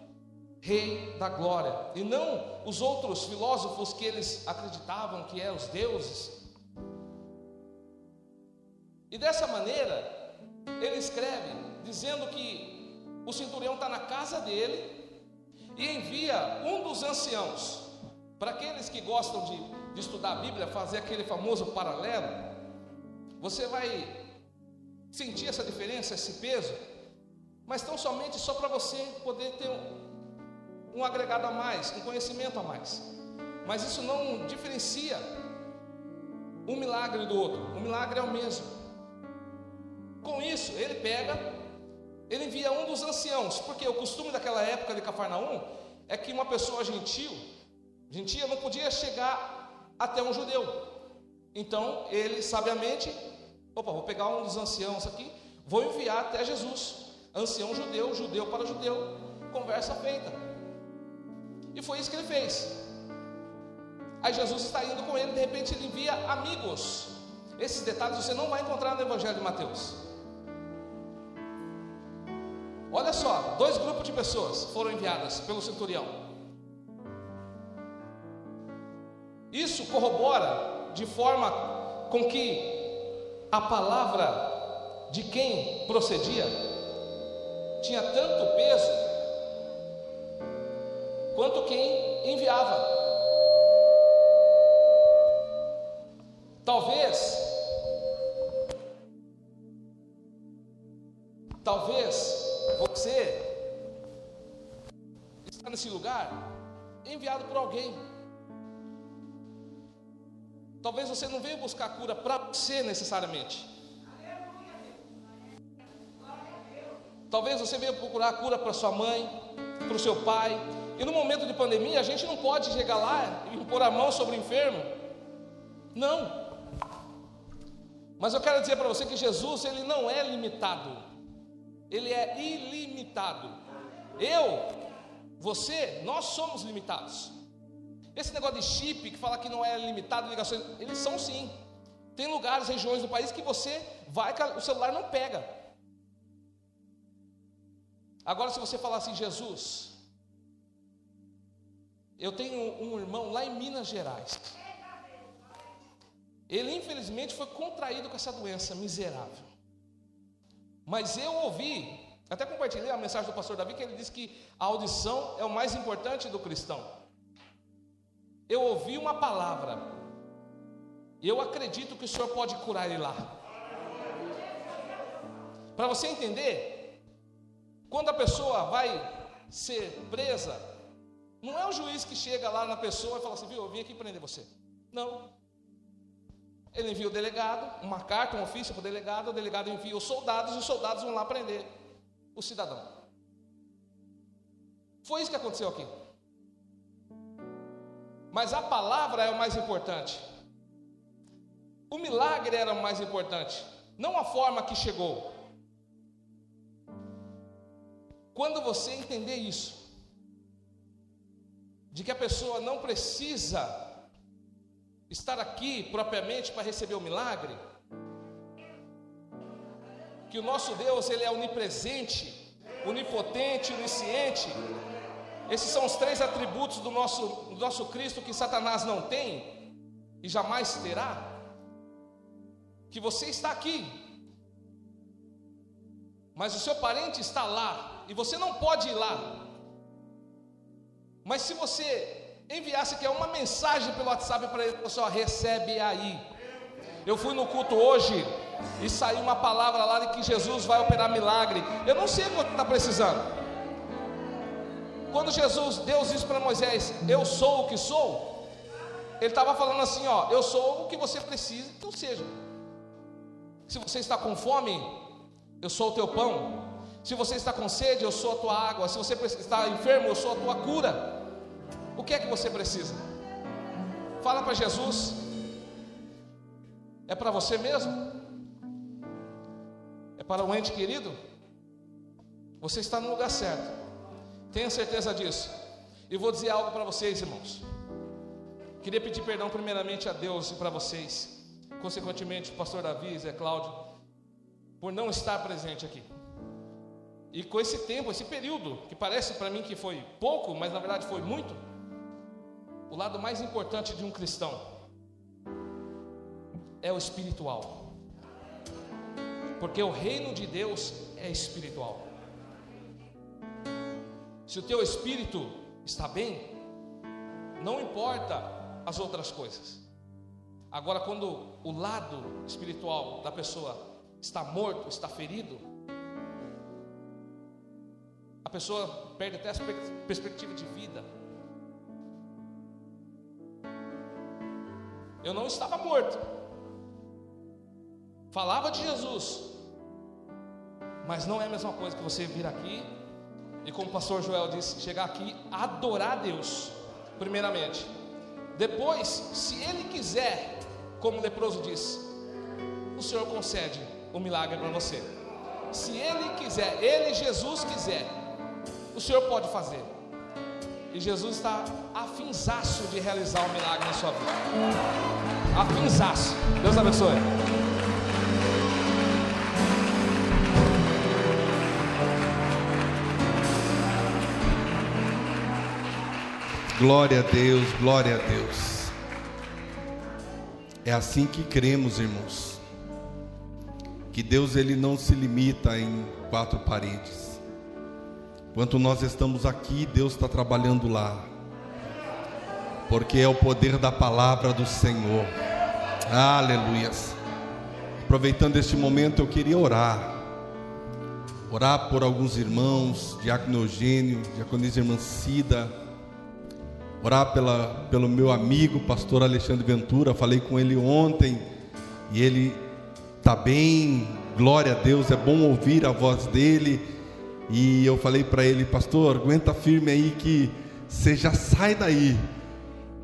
[SPEAKER 4] Rei da glória, e não os outros filósofos que eles acreditavam que eram os deuses. E dessa maneira, ele escreve dizendo que o centurião está na casa dele e envia um dos anciãos. Para aqueles que gostam de, de estudar a Bíblia, fazer aquele famoso paralelo, você vai sentir essa diferença, esse peso, mas tão somente só para você poder ter um, um agregado a mais, um conhecimento a mais. Mas isso não diferencia um milagre do outro, o milagre é o mesmo. Com isso, ele pega, ele envia um dos anciãos, porque o costume daquela época de Cafarnaum é que uma pessoa gentil, gentia, não podia chegar até um judeu. Então, ele sabiamente Opa, vou pegar um dos anciãos aqui, vou enviar até Jesus. Ancião judeu, judeu para judeu, conversa feita. E foi isso que ele fez. Aí Jesus está indo com ele, de repente ele envia amigos. Esses detalhes você não vai encontrar no Evangelho de Mateus. Olha só, dois grupos de pessoas foram enviadas pelo centurião. Isso corrobora de forma com que a palavra de quem procedia tinha tanto peso quanto quem enviava. Talvez, talvez você está nesse lugar enviado por alguém Talvez você não veio buscar cura para você necessariamente. Talvez você veio procurar cura para sua mãe, para o seu pai. E no momento de pandemia, a gente não pode chegar lá e pôr a mão sobre o enfermo. Não. Mas eu quero dizer para você que Jesus, ele não é limitado. Ele é ilimitado. Eu, você, nós somos limitados. Esse negócio de chip que fala que não é limitado ligações, eles são sim. Tem lugares, regiões do país que você vai, o celular não pega. Agora, se você falar assim, Jesus, eu tenho um irmão lá em Minas Gerais. Ele infelizmente foi contraído com essa doença miserável. Mas eu ouvi, até compartilhei a mensagem do pastor Davi, que ele disse que a audição é o mais importante do cristão eu ouvi uma palavra, eu acredito que o Senhor pode curar ele lá. Para você entender, quando a pessoa vai ser presa, não é o juiz que chega lá na pessoa e fala assim: viu, eu vim aqui prender você. Não. Ele envia o delegado, uma carta, um ofício para o delegado, o delegado envia os soldados e os soldados vão lá prender o cidadão. Foi isso que aconteceu aqui. Mas a palavra é o mais importante. O milagre era o mais importante, não a forma que chegou. Quando você entender isso, de que a pessoa não precisa estar aqui propriamente para receber o milagre, que o nosso Deus ele é onipresente, onipotente, onisciente, esses são os três atributos do nosso, do nosso Cristo que Satanás não tem e jamais terá. Que você está aqui, mas o seu parente está lá e você não pode ir lá. Mas se você enviasse que é uma mensagem pelo WhatsApp para ele, só recebe aí. Eu fui no culto hoje e saiu uma palavra lá de que Jesus vai operar milagre. Eu não sei quanto está precisando. Quando Jesus, Deus disse para Moisés: Eu sou o que sou, Ele estava falando assim: Ó, eu sou o que você precisa, então seja. Se você está com fome, eu sou o teu pão. Se você está com sede, eu sou a tua água. Se você está enfermo, eu sou a tua cura. O que é que você precisa? Fala para Jesus. É para você mesmo? É para o ente querido? Você está no lugar certo. Tenha certeza disso. E vou dizer algo para vocês, irmãos. Queria pedir perdão primeiramente a Deus e para vocês, consequentemente, o pastor Davi Zé Cláudio, por não estar presente aqui. E com esse tempo, esse período, que parece para mim que foi pouco, mas na verdade foi muito, o lado mais importante de um cristão é o espiritual. Porque o reino de Deus é espiritual. Se o teu espírito está bem, não importa as outras coisas. Agora, quando o lado espiritual da pessoa está morto, está ferido, a pessoa perde até a perspectiva de vida. Eu não estava morto, falava de Jesus, mas não é a mesma coisa que você vir aqui e, como o pastor Joel disse, chegar aqui adorar a Deus, primeiramente. Depois, se ele quiser, como o leproso disse, o Senhor concede o um milagre para você. Se ele quiser, ele, Jesus, quiser, o Senhor pode fazer. E Jesus está afinzaço de realizar o um milagre na sua vida. Afinzaço. Deus abençoe.
[SPEAKER 2] Glória a Deus, glória a Deus. É assim que cremos, irmãos. Que Deus ele não se limita em quatro paredes. Enquanto nós estamos aqui, Deus está trabalhando lá. Porque é o poder da palavra do Senhor. Aleluias. Aproveitando este momento, eu queria orar. Orar por alguns irmãos, Diácono Eugênio, Diaconisa Irmã Cida orar pela, pelo meu amigo, pastor Alexandre Ventura. Falei com ele ontem e ele está bem, glória a Deus, é bom ouvir a voz dele. E eu falei para ele, pastor, aguenta firme aí que você já sai daí.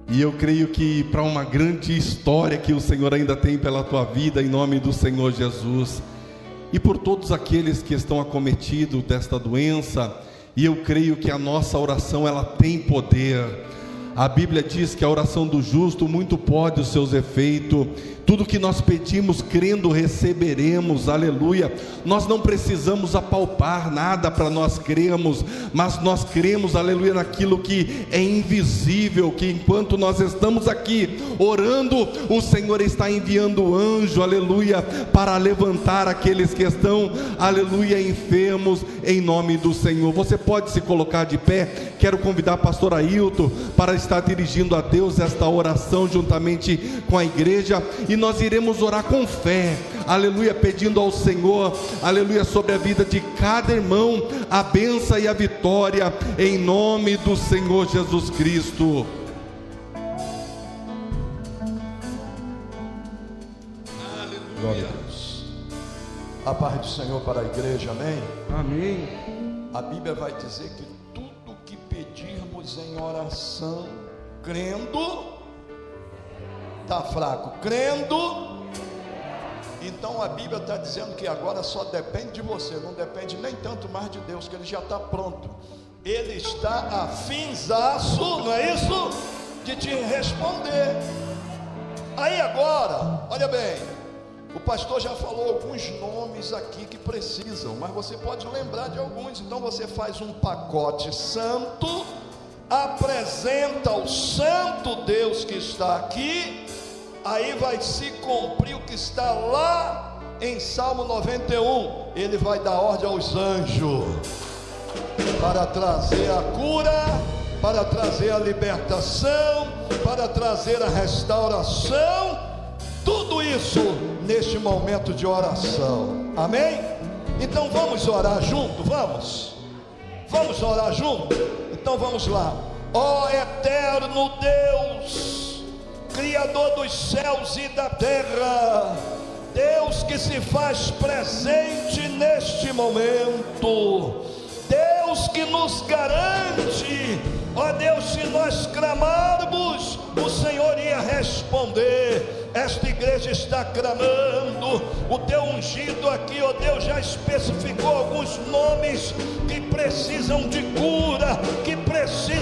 [SPEAKER 2] E eu creio que para uma grande história que o Senhor ainda tem pela tua vida, em nome do Senhor Jesus. E por todos aqueles que estão acometidos desta doença, e eu creio que a nossa oração ela tem poder. A Bíblia diz que a oração do justo muito pode os seus efeitos. Tudo que nós pedimos, crendo, receberemos, aleluia. Nós não precisamos apalpar nada para nós cremos, mas nós cremos, aleluia, naquilo que é invisível, que enquanto nós estamos aqui orando, o Senhor está enviando anjo, aleluia, para levantar aqueles que estão, aleluia, enfermos, em nome do Senhor. Você pode se colocar de pé, quero convidar a pastor Ailton para estar dirigindo a Deus esta oração juntamente com a igreja e nós iremos orar com fé, aleluia, pedindo ao Senhor, aleluia, sobre a vida de cada irmão, a benção e a vitória, em nome do Senhor Jesus Cristo.
[SPEAKER 5] Glória a Deus. A paz do Senhor para a igreja, amém?
[SPEAKER 2] Amém.
[SPEAKER 5] A Bíblia vai dizer que tudo que pedirmos em oração, crendo, está fraco, crendo. Então a Bíblia está dizendo que agora só depende de você, não depende nem tanto mais de Deus, que Ele já está pronto. Ele está afinzaço, não é isso? De te responder. Aí agora, olha bem, o pastor já falou alguns nomes aqui que precisam, mas você pode lembrar de alguns. Então você faz um pacote santo, apresenta o santo Deus que está aqui aí vai se cumprir o que está lá em Salmo 91. Ele vai dar ordem aos anjos para trazer a cura, para trazer a libertação, para trazer a restauração. Tudo isso neste momento de oração. Amém? Então vamos orar junto, vamos. Vamos orar junto. Então vamos lá. Ó oh, eterno Deus, Criador dos céus e da terra, Deus que se faz presente neste momento, Deus que nos garante, ó Deus, se nós clamarmos, o Senhor ia responder esta igreja está clamando. O teu ungido aqui, ó Deus, já especificou alguns nomes que precisam de cura, que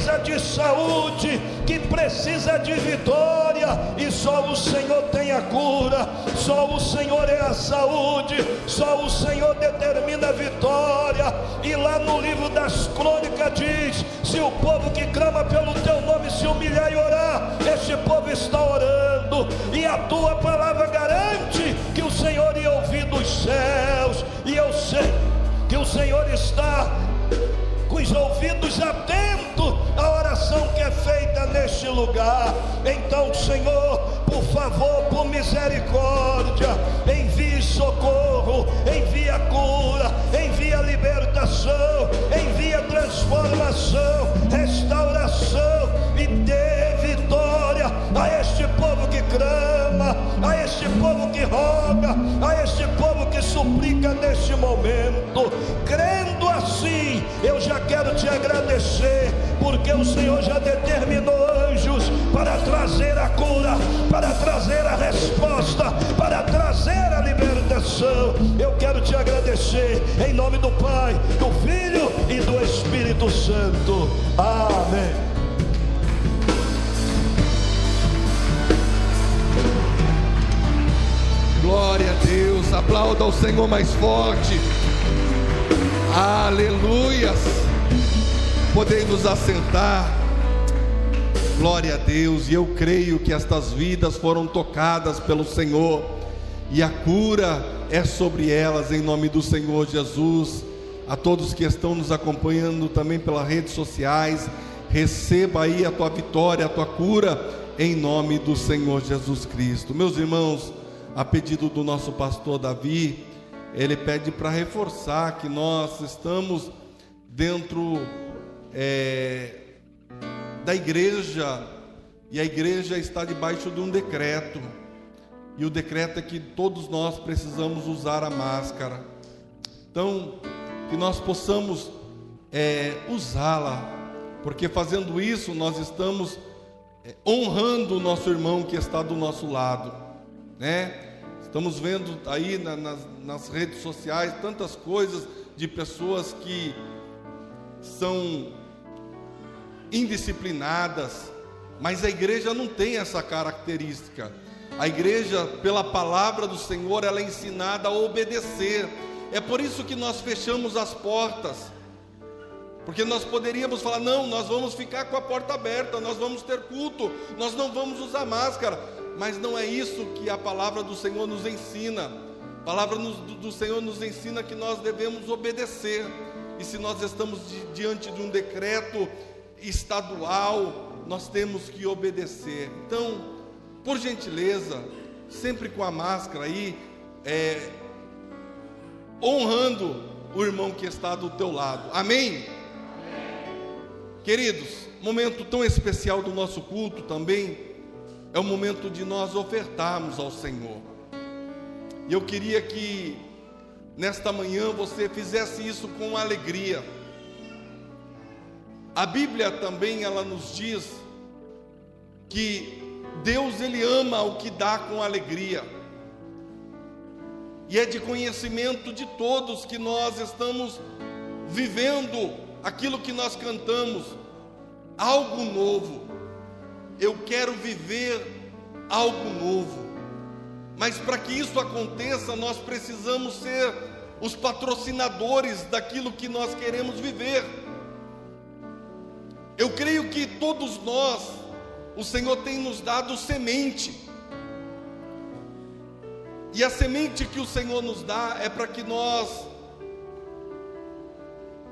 [SPEAKER 5] precisa de saúde, que precisa de vitória. E Só o Senhor tem a cura, só o Senhor é a saúde, só o Senhor determina a vitória. E lá no livro das crônicas diz: se o povo que clama pelo teu nome se humilhar e orar, este povo está orando, e a tua palavra garante que o Senhor ia ouvir dos céus, e eu sei que o Senhor está com os ouvidos atentos à oração que é feita neste lugar. Então, Senhor, por favor, por misericórdia, envie socorro, envie a cura, envie a libertação, envie a transformação, restauração e vitória a este povo que clama, a este povo que roga, a este povo que suplica neste momento. Crendo assim, eu já quero te agradecer, porque o Senhor já determinou anjos para trazer a cura, para trazer a resposta, para trazer a libertação. Eu quero te agradecer em nome do Pai, do Filho e do Espírito Santo. Amém.
[SPEAKER 2] Glória a Deus, aplauda ao Senhor mais forte. Aleluias. Podem nos assentar. Glória a Deus, e eu creio que estas vidas foram tocadas pelo Senhor, e a cura é sobre elas, em nome do Senhor Jesus. A todos que estão nos acompanhando também pelas redes sociais, receba aí a tua vitória, a tua cura, em nome do Senhor Jesus Cristo. Meus irmãos, a pedido do nosso pastor Davi, ele pede para reforçar que nós estamos dentro é, da igreja e a igreja está debaixo de um decreto. E o decreto é que todos nós precisamos usar a máscara. Então, que nós possamos é, usá-la, porque fazendo isso nós estamos é, honrando o nosso irmão que está do nosso lado, né? Estamos vendo aí na, nas, nas redes sociais tantas coisas de pessoas que são indisciplinadas, mas a igreja não tem essa característica. A igreja, pela palavra do Senhor, ela é ensinada a obedecer. É por isso que nós fechamos as portas. Porque nós poderíamos falar: não, nós vamos ficar com a porta aberta, nós vamos ter culto, nós não vamos usar máscara. Mas não é isso que a palavra do Senhor nos ensina. A palavra do Senhor nos ensina que nós devemos obedecer. E se nós estamos diante de um decreto estadual, nós temos que obedecer. Então, por gentileza, sempre com a máscara aí, é, honrando o irmão que está do teu lado. Amém? Amém? Queridos, momento tão especial do nosso culto também é o momento de nós ofertarmos ao Senhor. E eu queria que nesta manhã você fizesse isso com alegria. A Bíblia também ela nos diz que Deus ele ama o que dá com alegria. E é de conhecimento de todos que nós estamos vivendo aquilo que nós cantamos, algo novo. Eu quero viver algo novo. Mas para que isso aconteça, nós precisamos ser os patrocinadores daquilo que nós queremos viver. Eu creio que todos nós, o Senhor tem nos dado semente. E a semente que o Senhor nos dá é para que nós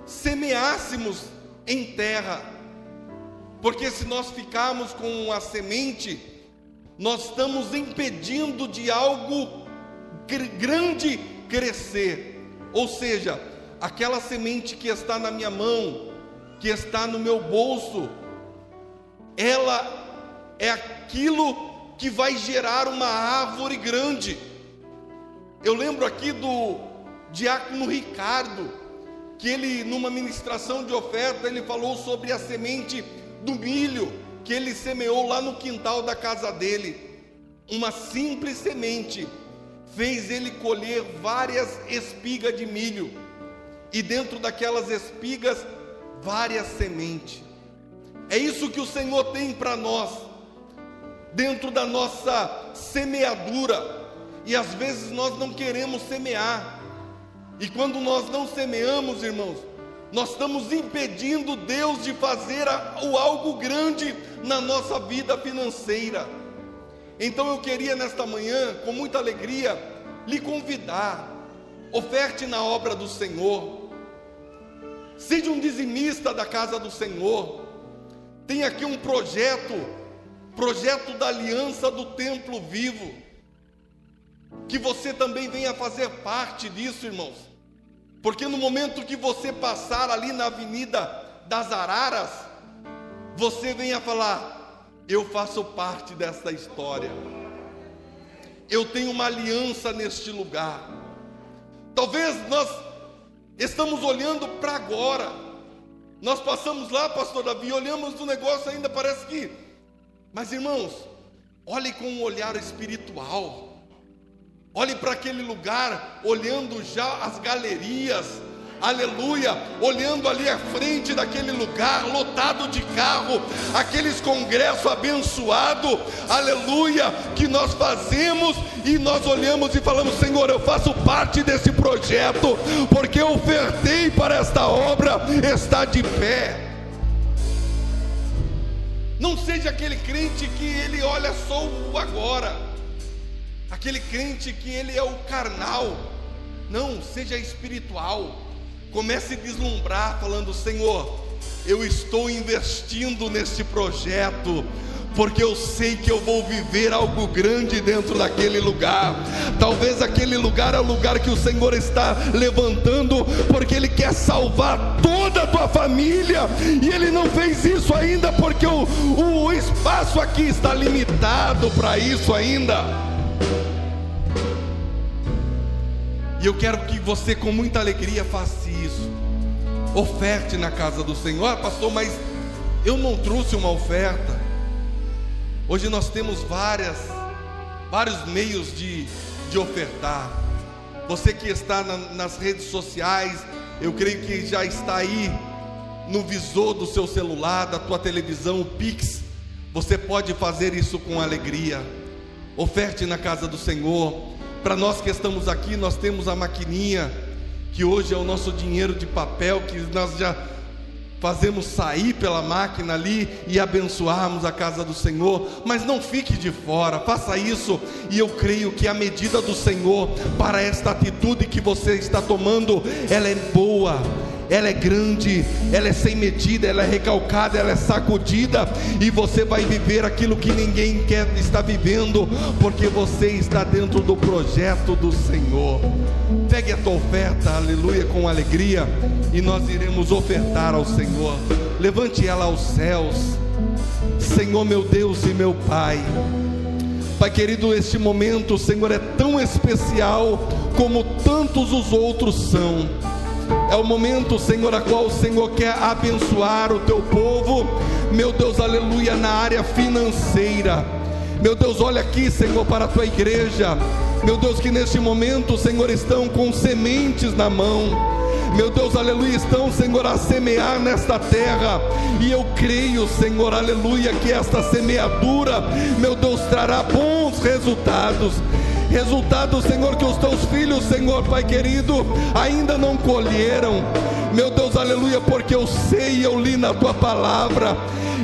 [SPEAKER 2] semeássemos em terra. Porque se nós ficarmos com a semente, nós estamos impedindo de algo grande crescer. Ou seja, aquela semente que está na minha mão, que está no meu bolso, ela é aquilo que vai gerar uma árvore grande. Eu lembro aqui do diácono Ricardo, que ele, numa ministração de oferta, ele falou sobre a semente do milho que ele semeou lá no quintal da casa dele. Uma simples semente fez ele colher várias espigas de milho, e dentro daquelas espigas várias sementes. É isso que o Senhor tem para nós. dentro da nossa semeadura. E às vezes nós não queremos semear. E quando nós não semeamos, irmãos, nós estamos impedindo Deus de fazer o algo grande na nossa vida financeira. Então eu queria nesta manhã, com muita alegria, lhe convidar, oferte na obra do Senhor, seja um dizimista da casa do Senhor, tem aqui um projeto, projeto da aliança do templo vivo, que você também venha fazer parte disso, irmãos, porque no momento que você passar ali na Avenida das Araras, você venha falar: Eu faço parte dessa história, eu tenho uma aliança neste lugar. Talvez nós estamos olhando para agora, nós passamos lá, pastor Davi, olhamos o negócio ainda, parece que. Mas irmãos, olhe com um olhar espiritual. Olhe para aquele lugar, olhando já as galerias, aleluia, olhando ali à frente daquele lugar lotado de carro, aqueles congressos abençoados, aleluia, que nós fazemos e nós olhamos e falamos: Senhor, eu faço parte desse projeto, porque eu ofertei para esta obra, está de pé. Não seja aquele crente que ele olha só o agora aquele crente que ele é o carnal. Não, seja espiritual. Comece a deslumbrar, falando: Senhor, eu estou investindo nesse projeto porque eu sei que eu vou viver algo grande dentro daquele lugar. Talvez aquele lugar é o lugar que o Senhor está levantando, porque Ele quer salvar toda a tua família, e Ele não fez isso ainda, porque o, o espaço aqui está limitado para isso ainda. E eu quero que você, com muita alegria, faça isso. Oferte na casa do Senhor. Ah, pastor, mas eu não trouxe uma oferta. Hoje nós temos várias, vários meios de, de ofertar. Você que está na, nas redes sociais, eu creio que já está aí no visor do seu celular, da tua televisão, o Pix. Você pode fazer isso com alegria. Oferte na casa do Senhor. Para nós que estamos aqui, nós temos a maquininha, que hoje é o nosso dinheiro de papel, que nós já fazemos sair pela máquina ali e abençoarmos a casa do Senhor, mas não fique de fora, faça isso, e eu creio que a medida do Senhor para esta atitude que você está tomando, ela é boa, ela é grande, ela é sem medida, ela é recalcada, ela é sacudida, e você vai viver aquilo que ninguém quer estar vivendo, porque você está dentro do projeto do Senhor. Pegue a tua oferta, aleluia, com alegria, e nós iremos ofertar ao Senhor. Levante ela aos céus, Senhor meu Deus e meu Pai. Pai querido, este momento, Senhor, é tão especial como tantos os outros são. É o momento, Senhor, a qual o Senhor quer abençoar o teu povo, meu Deus, aleluia, na área financeira. Meu Deus, olha aqui, Senhor, para a tua igreja. Meu Deus, que neste momento, Senhor, estão com sementes na mão. Meu Deus, aleluia, estão, Senhor, a semear nesta terra. E eu creio, Senhor, aleluia, que esta semeadura, meu Deus, trará bons resultados. Resultado, Senhor, que os teus filhos, Senhor, Pai querido, ainda não colheram. Meu Deus, aleluia, porque eu sei, eu li na tua palavra.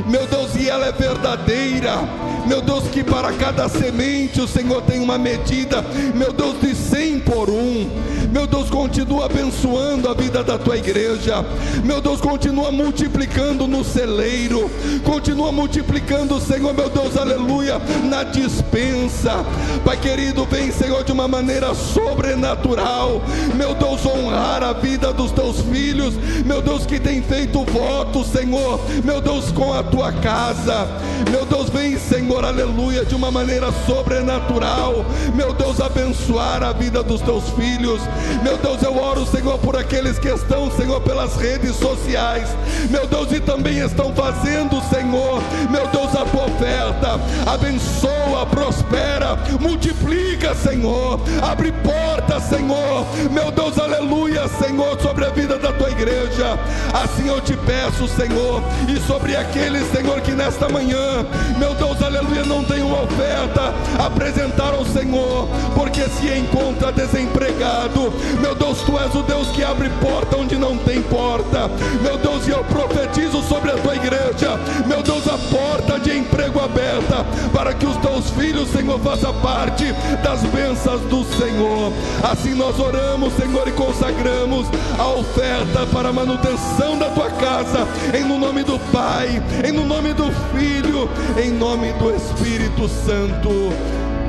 [SPEAKER 2] Meu Deus, e ela é verdadeira. Meu Deus, que para cada semente o Senhor tem uma medida. Meu Deus, de cem por um. Meu Deus, continua abençoando a vida da tua igreja. Meu Deus, continua multiplicando no celeiro. Continua multiplicando, Senhor, meu Deus, aleluia, na dispensa. Pai querido, vem, Senhor, de uma maneira sobrenatural. Meu Deus, honrar a vida dos teus filhos. Meu Deus, que tem feito voto, Senhor. Meu Deus, com a tua casa. Meu Deus, vem, Senhor, aleluia, de uma maneira sobrenatural. Meu Deus, abençoar a vida dos teus filhos. Meu Deus, eu oro, Senhor, por aqueles que estão, Senhor, pelas redes sociais. Meu Deus, e também estão fazendo, Senhor, meu Deus, a tua oferta. Abençoa, prospera, multiplica, Senhor. Abre porta, Senhor. Meu Deus, aleluia, Senhor, sobre a vida da tua igreja. Assim eu te peço, Senhor, e sobre aqueles, Senhor, que nesta manhã, meu Deus, aleluia não tem uma oferta apresentar ao Senhor, porque se encontra desempregado. Meu Deus, tu és o Deus que abre porta onde não tem porta. Meu Deus, e eu profetizo sobre a tua igreja, meu Deus, a porta de emprego aberta, para que os teus filhos, Senhor, façam parte das bênçãos do Senhor. Assim nós oramos, Senhor, e consagramos a oferta para a manutenção da tua casa, em no nome do Pai, em no nome do Filho, em nome do Espírito Santo.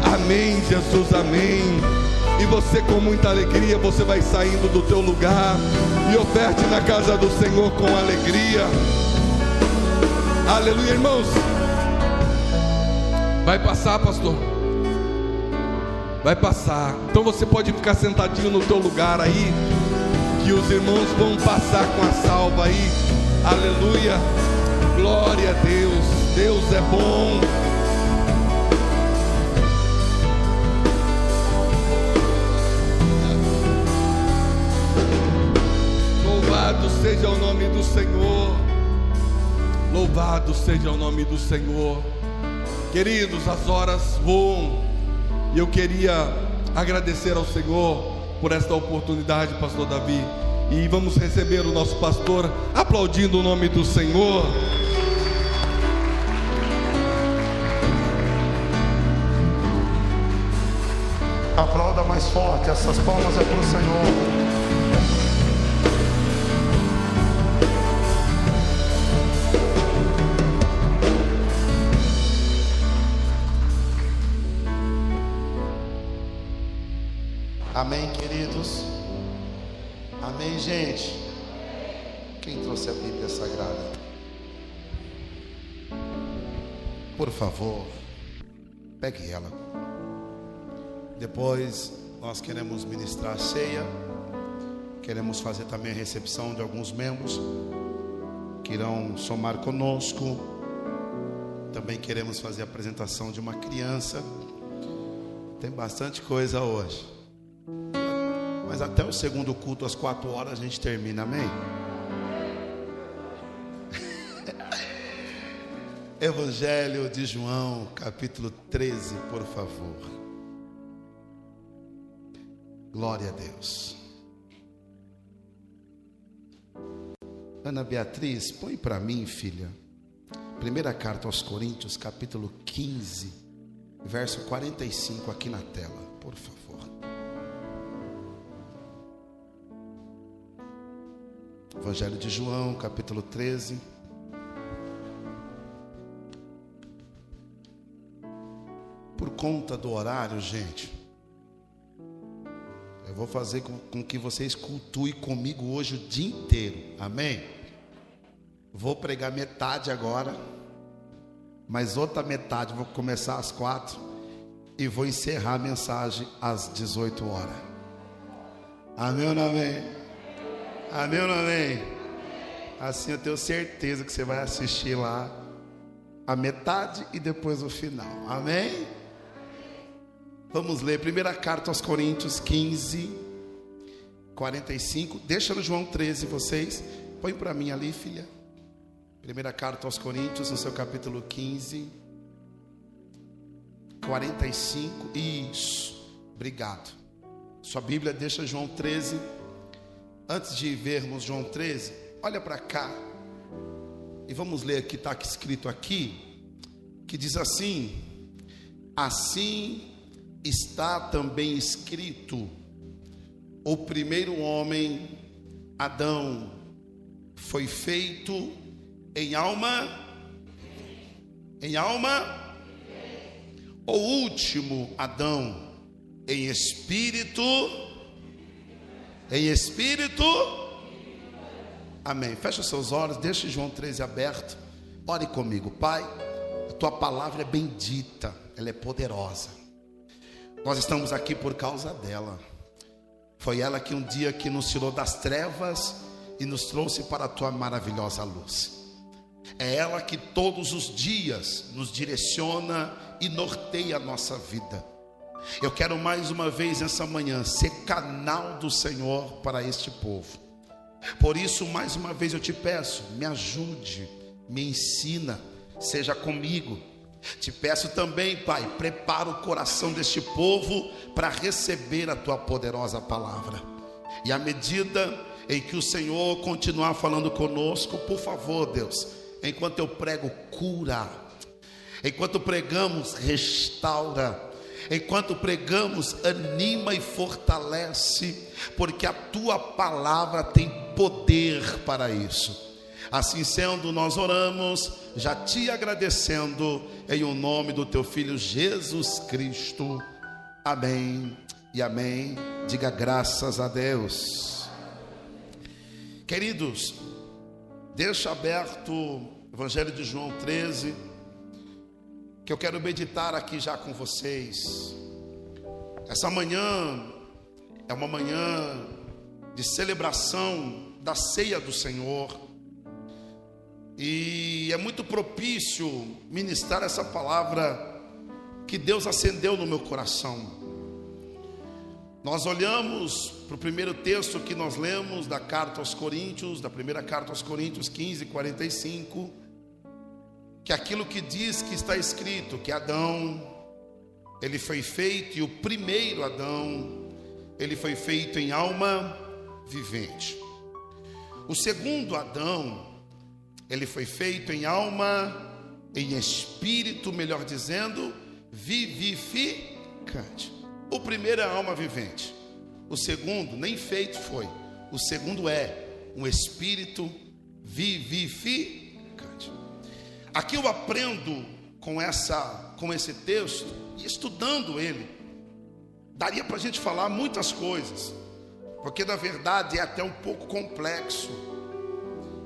[SPEAKER 2] Amém, Jesus, amém. E você com muita alegria, você vai saindo do teu lugar e oferte na casa do Senhor com alegria. Aleluia, irmãos. Vai passar, pastor. Vai passar. Então você pode ficar sentadinho no teu lugar aí, que os irmãos vão passar com a salva aí. Aleluia. Glória a Deus. Deus é bom. Louvado seja o nome do Senhor. Louvado seja o nome do Senhor. Queridos, as horas voam. E eu queria agradecer ao Senhor por esta oportunidade, pastor Davi. E vamos receber o nosso pastor aplaudindo o nome do Senhor.
[SPEAKER 1] Aplauda mais forte, essas palmas é para o Senhor. Amém, queridos? Amém, gente? Quem trouxe a Bíblia Sagrada? Por favor, pegue ela. Depois nós queremos ministrar a ceia. Queremos fazer também a recepção de alguns membros que irão somar conosco. Também queremos fazer a apresentação de uma criança. Tem bastante coisa hoje. Mas até o segundo culto, às quatro horas, a gente termina, amém? (laughs) Evangelho de João, capítulo 13, por favor. Glória a Deus. Ana Beatriz, põe para mim, filha. Primeira carta aos Coríntios, capítulo 15, verso 45 aqui na tela, por favor. Evangelho de João, capítulo 13. Por conta do horário, gente, eu vou fazer com, com que vocês cultuem comigo hoje o dia inteiro, amém? Vou pregar metade agora, mas outra metade vou começar às quatro e vou encerrar a mensagem às 18 horas. Amém ou não amém? Amém ou não amém? Assim eu tenho certeza que você vai assistir lá a metade e depois o final. Amém? Vamos ler. Primeira carta aos Coríntios 15, 45. Deixa no João 13, vocês. Põe para mim ali, filha. Primeira carta aos Coríntios, no seu capítulo 15, 45. Isso. Obrigado. Sua Bíblia deixa João 13 antes de vermos João 13, olha para cá. E vamos ler que está escrito aqui, que diz assim: Assim está também escrito, o primeiro homem, Adão, foi feito em alma, em alma, o último Adão, em espírito, em espírito. Amém. Fecha seus olhos, deixe João 13 aberto. Ore comigo, Pai. A tua palavra é bendita, ela é poderosa. Nós estamos aqui por causa dela. Foi ela que um dia que nos tirou das trevas e nos trouxe para a tua maravilhosa luz. É ela que todos os dias nos direciona e norteia a nossa vida. Eu quero mais uma vez nessa manhã ser canal do Senhor para este povo. Por isso, mais uma vez eu te peço, me ajude, me ensina, seja comigo. Te peço também, Pai, prepara o coração deste povo para receber a tua poderosa palavra. E à medida em que o Senhor continuar falando conosco, por favor, Deus, enquanto eu prego, cura. Enquanto pregamos, restaura. Enquanto pregamos, anima e fortalece, porque a tua palavra tem poder para isso. Assim sendo, nós oramos, já te agradecendo, em o nome do teu filho Jesus Cristo. Amém e amém. Diga graças a Deus. Queridos, deixa aberto o Evangelho de João 13, que eu quero meditar aqui já com vocês. Essa manhã é uma manhã de celebração da ceia do Senhor. E é muito propício ministrar essa palavra que Deus acendeu no meu coração. Nós olhamos para o primeiro texto que nós lemos da carta aos Coríntios, da primeira carta aos Coríntios 15, 45, que aquilo que diz que está escrito, que Adão, ele foi feito, e o primeiro Adão, ele foi feito em alma vivente. O segundo Adão, ele foi feito em alma, em espírito, melhor dizendo, vivificante. O primeiro é alma vivente. O segundo, nem feito foi. O segundo é um espírito vivificante. Aqui eu aprendo com essa, com esse texto e estudando ele. Daria para a gente falar muitas coisas, porque na verdade é até um pouco complexo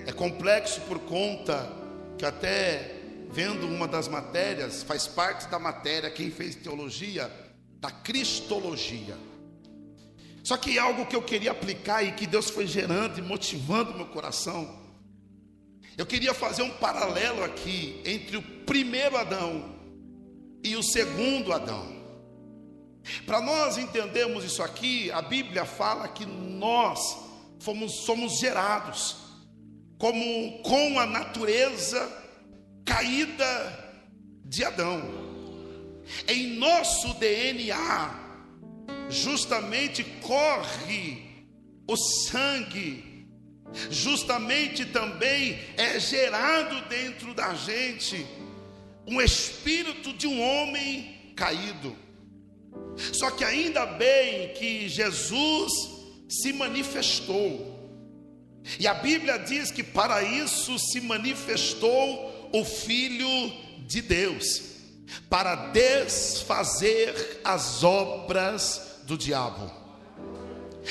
[SPEAKER 1] é complexo por conta que até vendo uma das matérias, faz parte da matéria quem fez teologia da cristologia. Só que é algo que eu queria aplicar e que Deus foi gerando e motivando meu coração. Eu queria fazer um paralelo aqui entre o primeiro Adão e o segundo Adão. Para nós entendermos isso aqui, a Bíblia fala que nós fomos somos gerados como com a natureza caída de Adão. Em nosso DNA, justamente corre o sangue, justamente também é gerado dentro da gente um espírito de um homem caído. Só que ainda bem que Jesus se manifestou. E a Bíblia diz que para isso se manifestou o Filho de Deus, para desfazer as obras do diabo.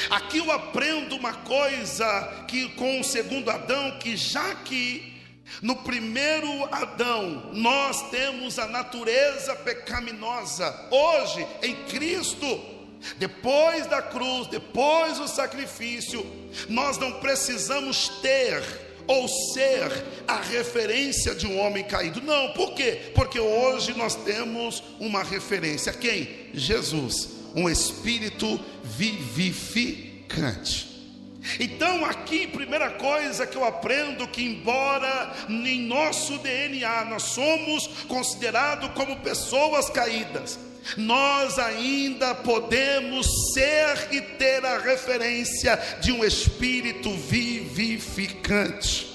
[SPEAKER 1] Aqui eu aprendo uma coisa que com o segundo Adão, que já que no primeiro Adão nós temos a natureza pecaminosa, hoje em Cristo depois da cruz, depois do sacrifício, nós não precisamos ter ou ser a referência de um homem caído. Não, por quê? Porque hoje nós temos uma referência. Quem? Jesus, um espírito vivificante. Então, aqui, primeira coisa que eu aprendo que embora em nosso DNA nós somos considerados como pessoas caídas, nós ainda podemos ser e ter a referência de um espírito vivificante.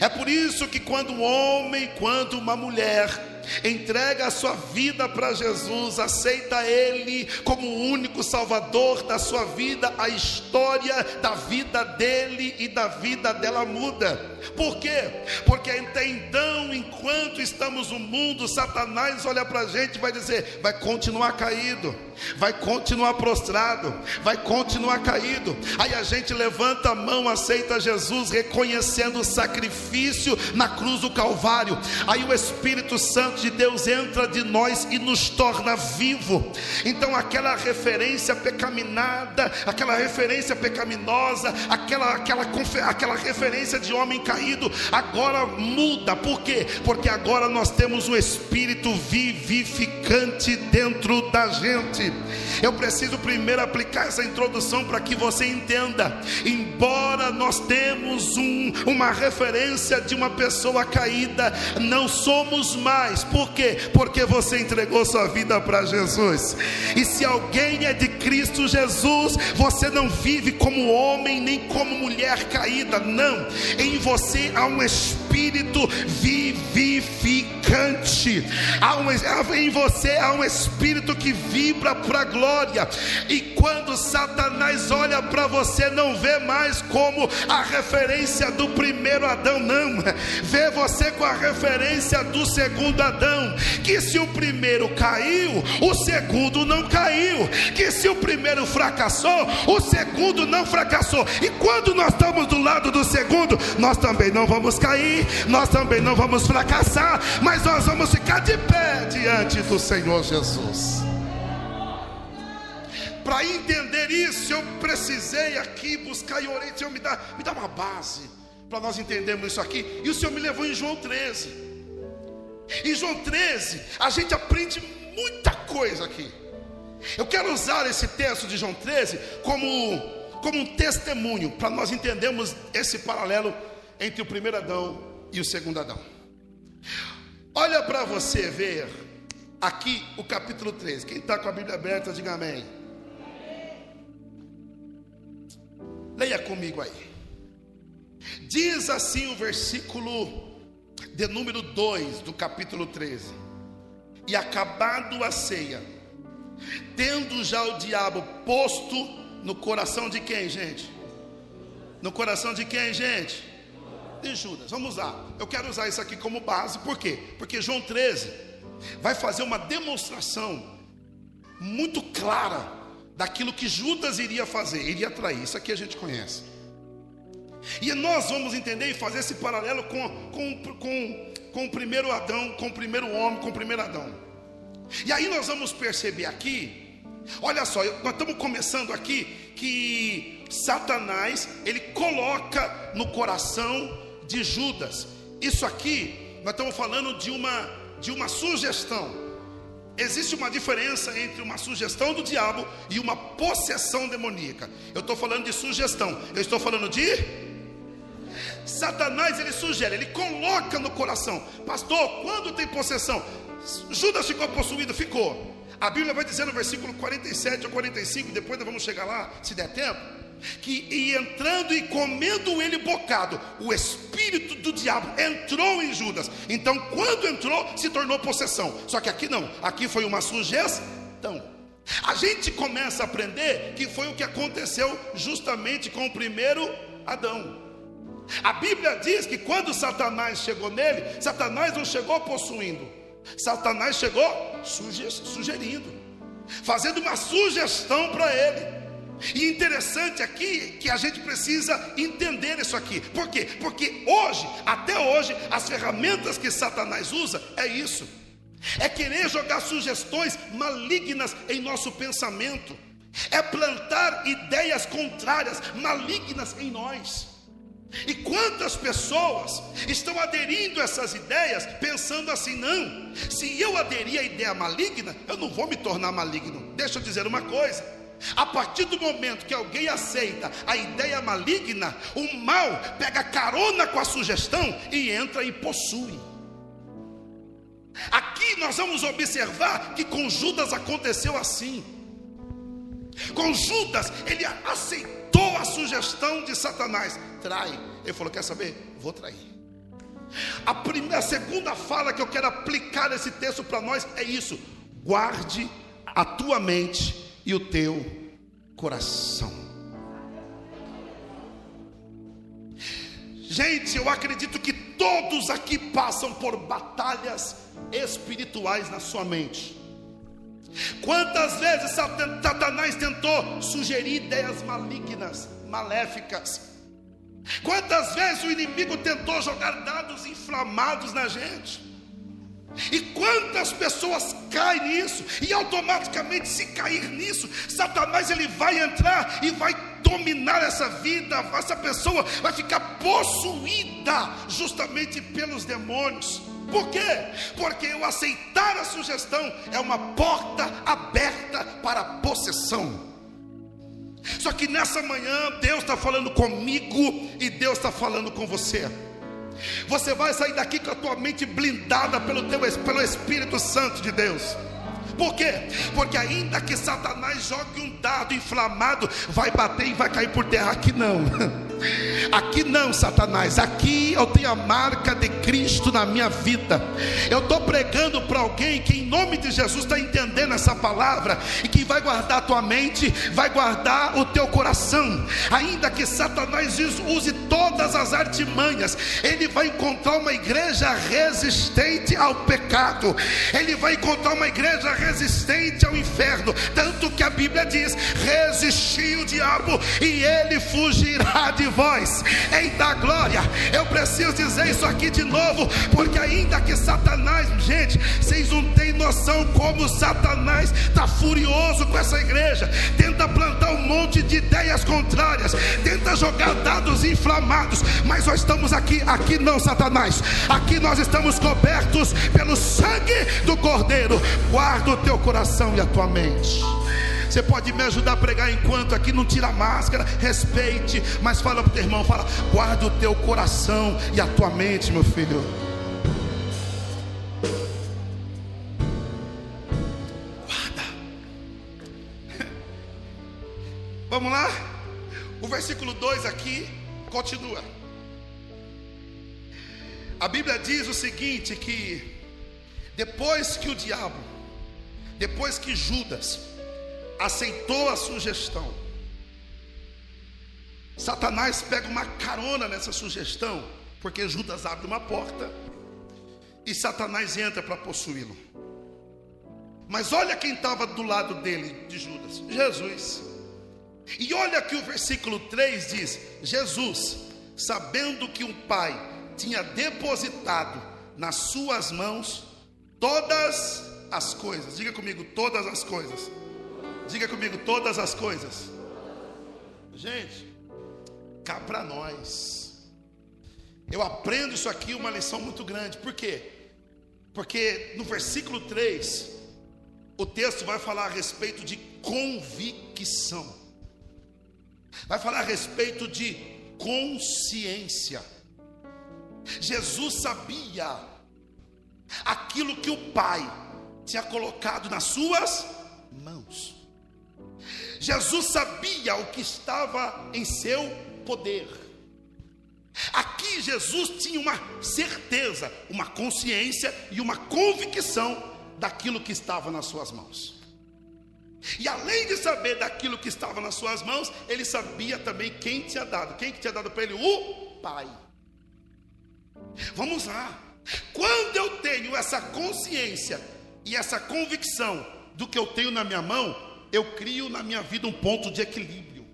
[SPEAKER 1] É por isso que quando um homem, quando uma mulher entrega a sua vida para Jesus, aceita Ele como o único Salvador da sua vida, a história da vida dele e da vida dela muda. Por quê? Porque até então, enquanto estamos no mundo, Satanás olha para a gente e vai dizer: vai continuar caído, vai continuar prostrado, vai continuar caído. Aí a gente levanta a mão, aceita Jesus, reconhecendo o sacrifício na cruz do Calvário. Aí o Espírito Santo de Deus entra de nós e nos torna vivo. Então aquela referência pecaminada, aquela referência pecaminosa, aquela aquela aquela referência de homem caído, agora muda. Por quê? Porque agora nós temos um espírito vivificante dentro da gente. Eu preciso primeiro aplicar essa introdução para que você entenda. Embora nós temos um, uma referência de uma pessoa caída, não somos mais. Por quê? Porque você entregou sua vida para Jesus. E se alguém é de Cristo Jesus, você não vive como homem nem como mulher caída, não. Em você há um espírito vivificante. Há um, em você há um espírito que vibra para a glória. E quando Satanás olha para você, não vê mais como a referência do primeiro Adão, não. Vê você com a referência do segundo Adão. Que se o primeiro caiu, o segundo não caiu. Que se o primeiro fracassou, o segundo não fracassou. E quando nós estamos do lado do segundo, nós também não vamos cair, nós também não vamos fracassar, mas nós vamos ficar de pé diante do Senhor Jesus. Para entender isso, eu precisei aqui buscar e orei, Senhor, me dá, me dá uma base para nós entendermos isso aqui. E o Senhor me levou em João 13. Em João 13, a gente aprende muita coisa aqui. Eu quero usar esse texto de João 13 como, como um testemunho para nós entendermos esse paralelo entre o primeiro Adão e o segundo Adão. Olha para você ver aqui o capítulo 13. Quem está com a Bíblia aberta, diga amém. Leia comigo aí. Diz assim o versículo de número 2 do capítulo 13: E acabado a ceia, tendo já o diabo posto no coração de quem, gente? No coração de quem, gente? De Judas. Vamos lá. Eu quero usar isso aqui como base, por quê? Porque João 13 vai fazer uma demonstração muito clara daquilo que Judas iria fazer, iria trair. Isso aqui a gente conhece. E nós vamos entender e fazer esse paralelo com, com, com, com o primeiro Adão, com o primeiro homem, com o primeiro Adão. E aí nós vamos perceber aqui, olha só, nós estamos começando aqui que Satanás ele coloca no coração de Judas. Isso aqui nós estamos falando de uma de uma sugestão. Existe uma diferença entre uma sugestão do diabo e uma possessão demoníaca. Eu estou falando de sugestão. Eu estou falando de Satanás ele sugere, ele coloca no coração, pastor, quando tem possessão, Judas ficou possuído, ficou. A Bíblia vai dizer no versículo 47 ou 45, depois nós vamos chegar lá, se der tempo, que e entrando e comendo ele bocado, o espírito do diabo entrou em Judas. Então, quando entrou, se tornou possessão. Só que aqui não, aqui foi uma sugestão. A gente começa a aprender que foi o que aconteceu justamente com o primeiro Adão. A Bíblia diz que quando Satanás chegou nele, Satanás não chegou possuindo, Satanás chegou sugerindo, fazendo uma sugestão para ele. E interessante aqui que a gente precisa entender isso aqui. Por quê? Porque hoje, até hoje, as ferramentas que Satanás usa é isso. É querer jogar sugestões malignas em nosso pensamento. É plantar ideias contrárias, malignas em nós. E quantas pessoas estão aderindo a essas ideias, pensando assim: não, se eu aderir à ideia maligna, eu não vou me tornar maligno. Deixa eu dizer uma coisa: a partir do momento que alguém aceita a ideia maligna, o mal pega carona com a sugestão e entra e possui. Aqui nós vamos observar que com Judas aconteceu assim. Com Judas, ele aceitou a sugestão de Satanás, trai. Ele falou: Quer saber? Vou trair. A, primeira, a segunda fala que eu quero aplicar nesse texto para nós é isso: guarde a tua mente e o teu coração. Gente, eu acredito que todos aqui passam por batalhas espirituais na sua mente. Quantas vezes Satanás tentou sugerir ideias malignas, maléficas? Quantas vezes o inimigo tentou jogar dados inflamados na gente? Quantas pessoas caem nisso? E automaticamente, se cair nisso, Satanás ele vai entrar e vai dominar essa vida, essa pessoa vai ficar possuída justamente pelos demônios. Por quê? Porque eu aceitar a sugestão é uma porta aberta para a possessão. Só que nessa manhã Deus está falando comigo e Deus está falando com você. Você vai sair daqui com a tua mente blindada pelo, teu, pelo Espírito Santo de Deus. Por quê? Porque ainda que Satanás jogue um dado inflamado, vai bater e vai cair por terra. Aqui não. (laughs) Aqui não, Satanás. Aqui eu tenho a marca de Cristo na minha vida. Eu estou pregando para alguém que, em nome de Jesus, está entendendo essa palavra e que vai guardar a tua mente, vai guardar o teu coração. Ainda que Satanás use todas as artimanhas, ele vai encontrar uma igreja resistente ao pecado, ele vai encontrar uma igreja resistente ao inferno. Tanto que a Bíblia diz: resistir o diabo e ele fugirá de vós. Eita glória, eu preciso dizer isso aqui de novo, porque ainda que Satanás, gente, vocês não têm noção como Satanás está furioso com essa igreja, tenta plantar um monte de ideias contrárias, tenta jogar dados inflamados, mas nós estamos aqui, aqui não, Satanás, aqui nós estamos cobertos pelo sangue do Cordeiro. Guarda o teu coração e a tua mente. Você pode me ajudar a pregar enquanto aqui não tira a máscara, respeite, mas fala para o teu irmão, fala, guarda o teu coração e a tua mente, meu filho. Guarda. (laughs) Vamos lá? O versículo 2 aqui continua. A Bíblia diz o seguinte: que depois que o diabo, depois que Judas aceitou a sugestão. Satanás pega uma carona nessa sugestão, porque Judas abre uma porta e Satanás entra para possuí-lo. Mas olha quem estava do lado dele, de Judas: Jesus. E olha que o versículo 3 diz: Jesus, sabendo que o Pai tinha depositado nas suas mãos todas as coisas, diga comigo, todas as coisas Diga comigo, todas as coisas. Gente, cá para nós. Eu aprendo isso aqui, uma lição muito grande. Por quê? Porque no versículo 3, o texto vai falar a respeito de convicção. Vai falar a respeito de consciência. Jesus sabia aquilo que o Pai tinha colocado nas suas mãos. Jesus sabia o que estava em seu poder. Aqui Jesus tinha uma certeza, uma consciência e uma convicção daquilo que estava nas suas mãos. E além de saber daquilo que estava nas suas mãos, ele sabia também quem tinha dado. Quem que tinha dado para ele? O Pai. Vamos lá. Quando eu tenho essa consciência e essa convicção do que eu tenho na minha mão, eu crio na minha vida um ponto de equilíbrio.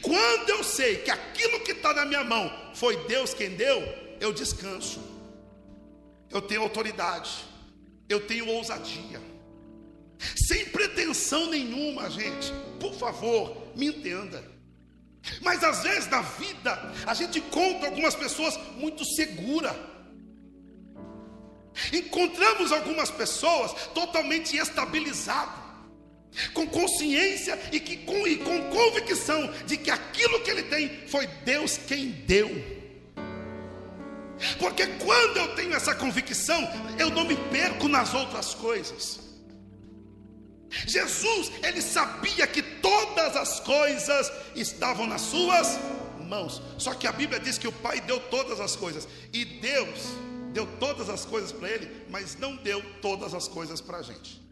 [SPEAKER 1] Quando eu sei que aquilo que está na minha mão foi Deus quem deu, eu descanso, eu tenho autoridade, eu tenho ousadia, sem pretensão nenhuma, gente, por favor, me entenda. Mas às vezes na vida a gente encontra algumas pessoas muito seguras. Encontramos algumas pessoas totalmente estabilizadas com consciência e, que, com, e com convicção de que aquilo que ele tem foi Deus quem deu. Porque quando eu tenho essa convicção, eu não me perco nas outras coisas. Jesus, ele sabia que todas as coisas estavam nas suas mãos. Só que a Bíblia diz que o Pai deu todas as coisas. E Deus deu todas as coisas para ele, mas não deu todas as coisas para a gente.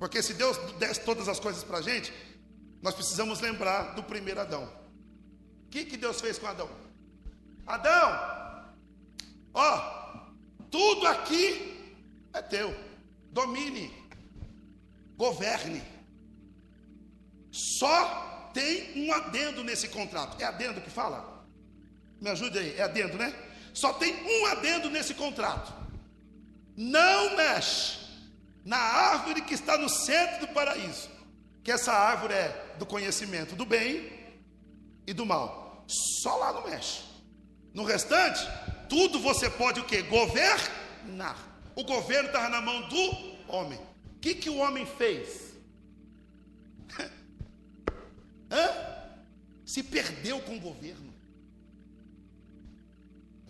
[SPEAKER 1] Porque se Deus desse todas as coisas para a gente, nós precisamos lembrar do primeiro Adão. O que, que Deus fez com Adão? Adão, ó, tudo aqui é teu. Domine, governe. Só tem um adendo nesse contrato. É adendo que fala? Me ajude aí, é adendo, né? Só tem um adendo nesse contrato. Não mexe na árvore que está no centro do paraíso. que essa árvore é do conhecimento do bem e do mal. Só lá não mexe. No restante, tudo você pode o que? Governar. O governo estava na mão do homem. O que, que o homem fez? (laughs) Hã? Se perdeu com o governo.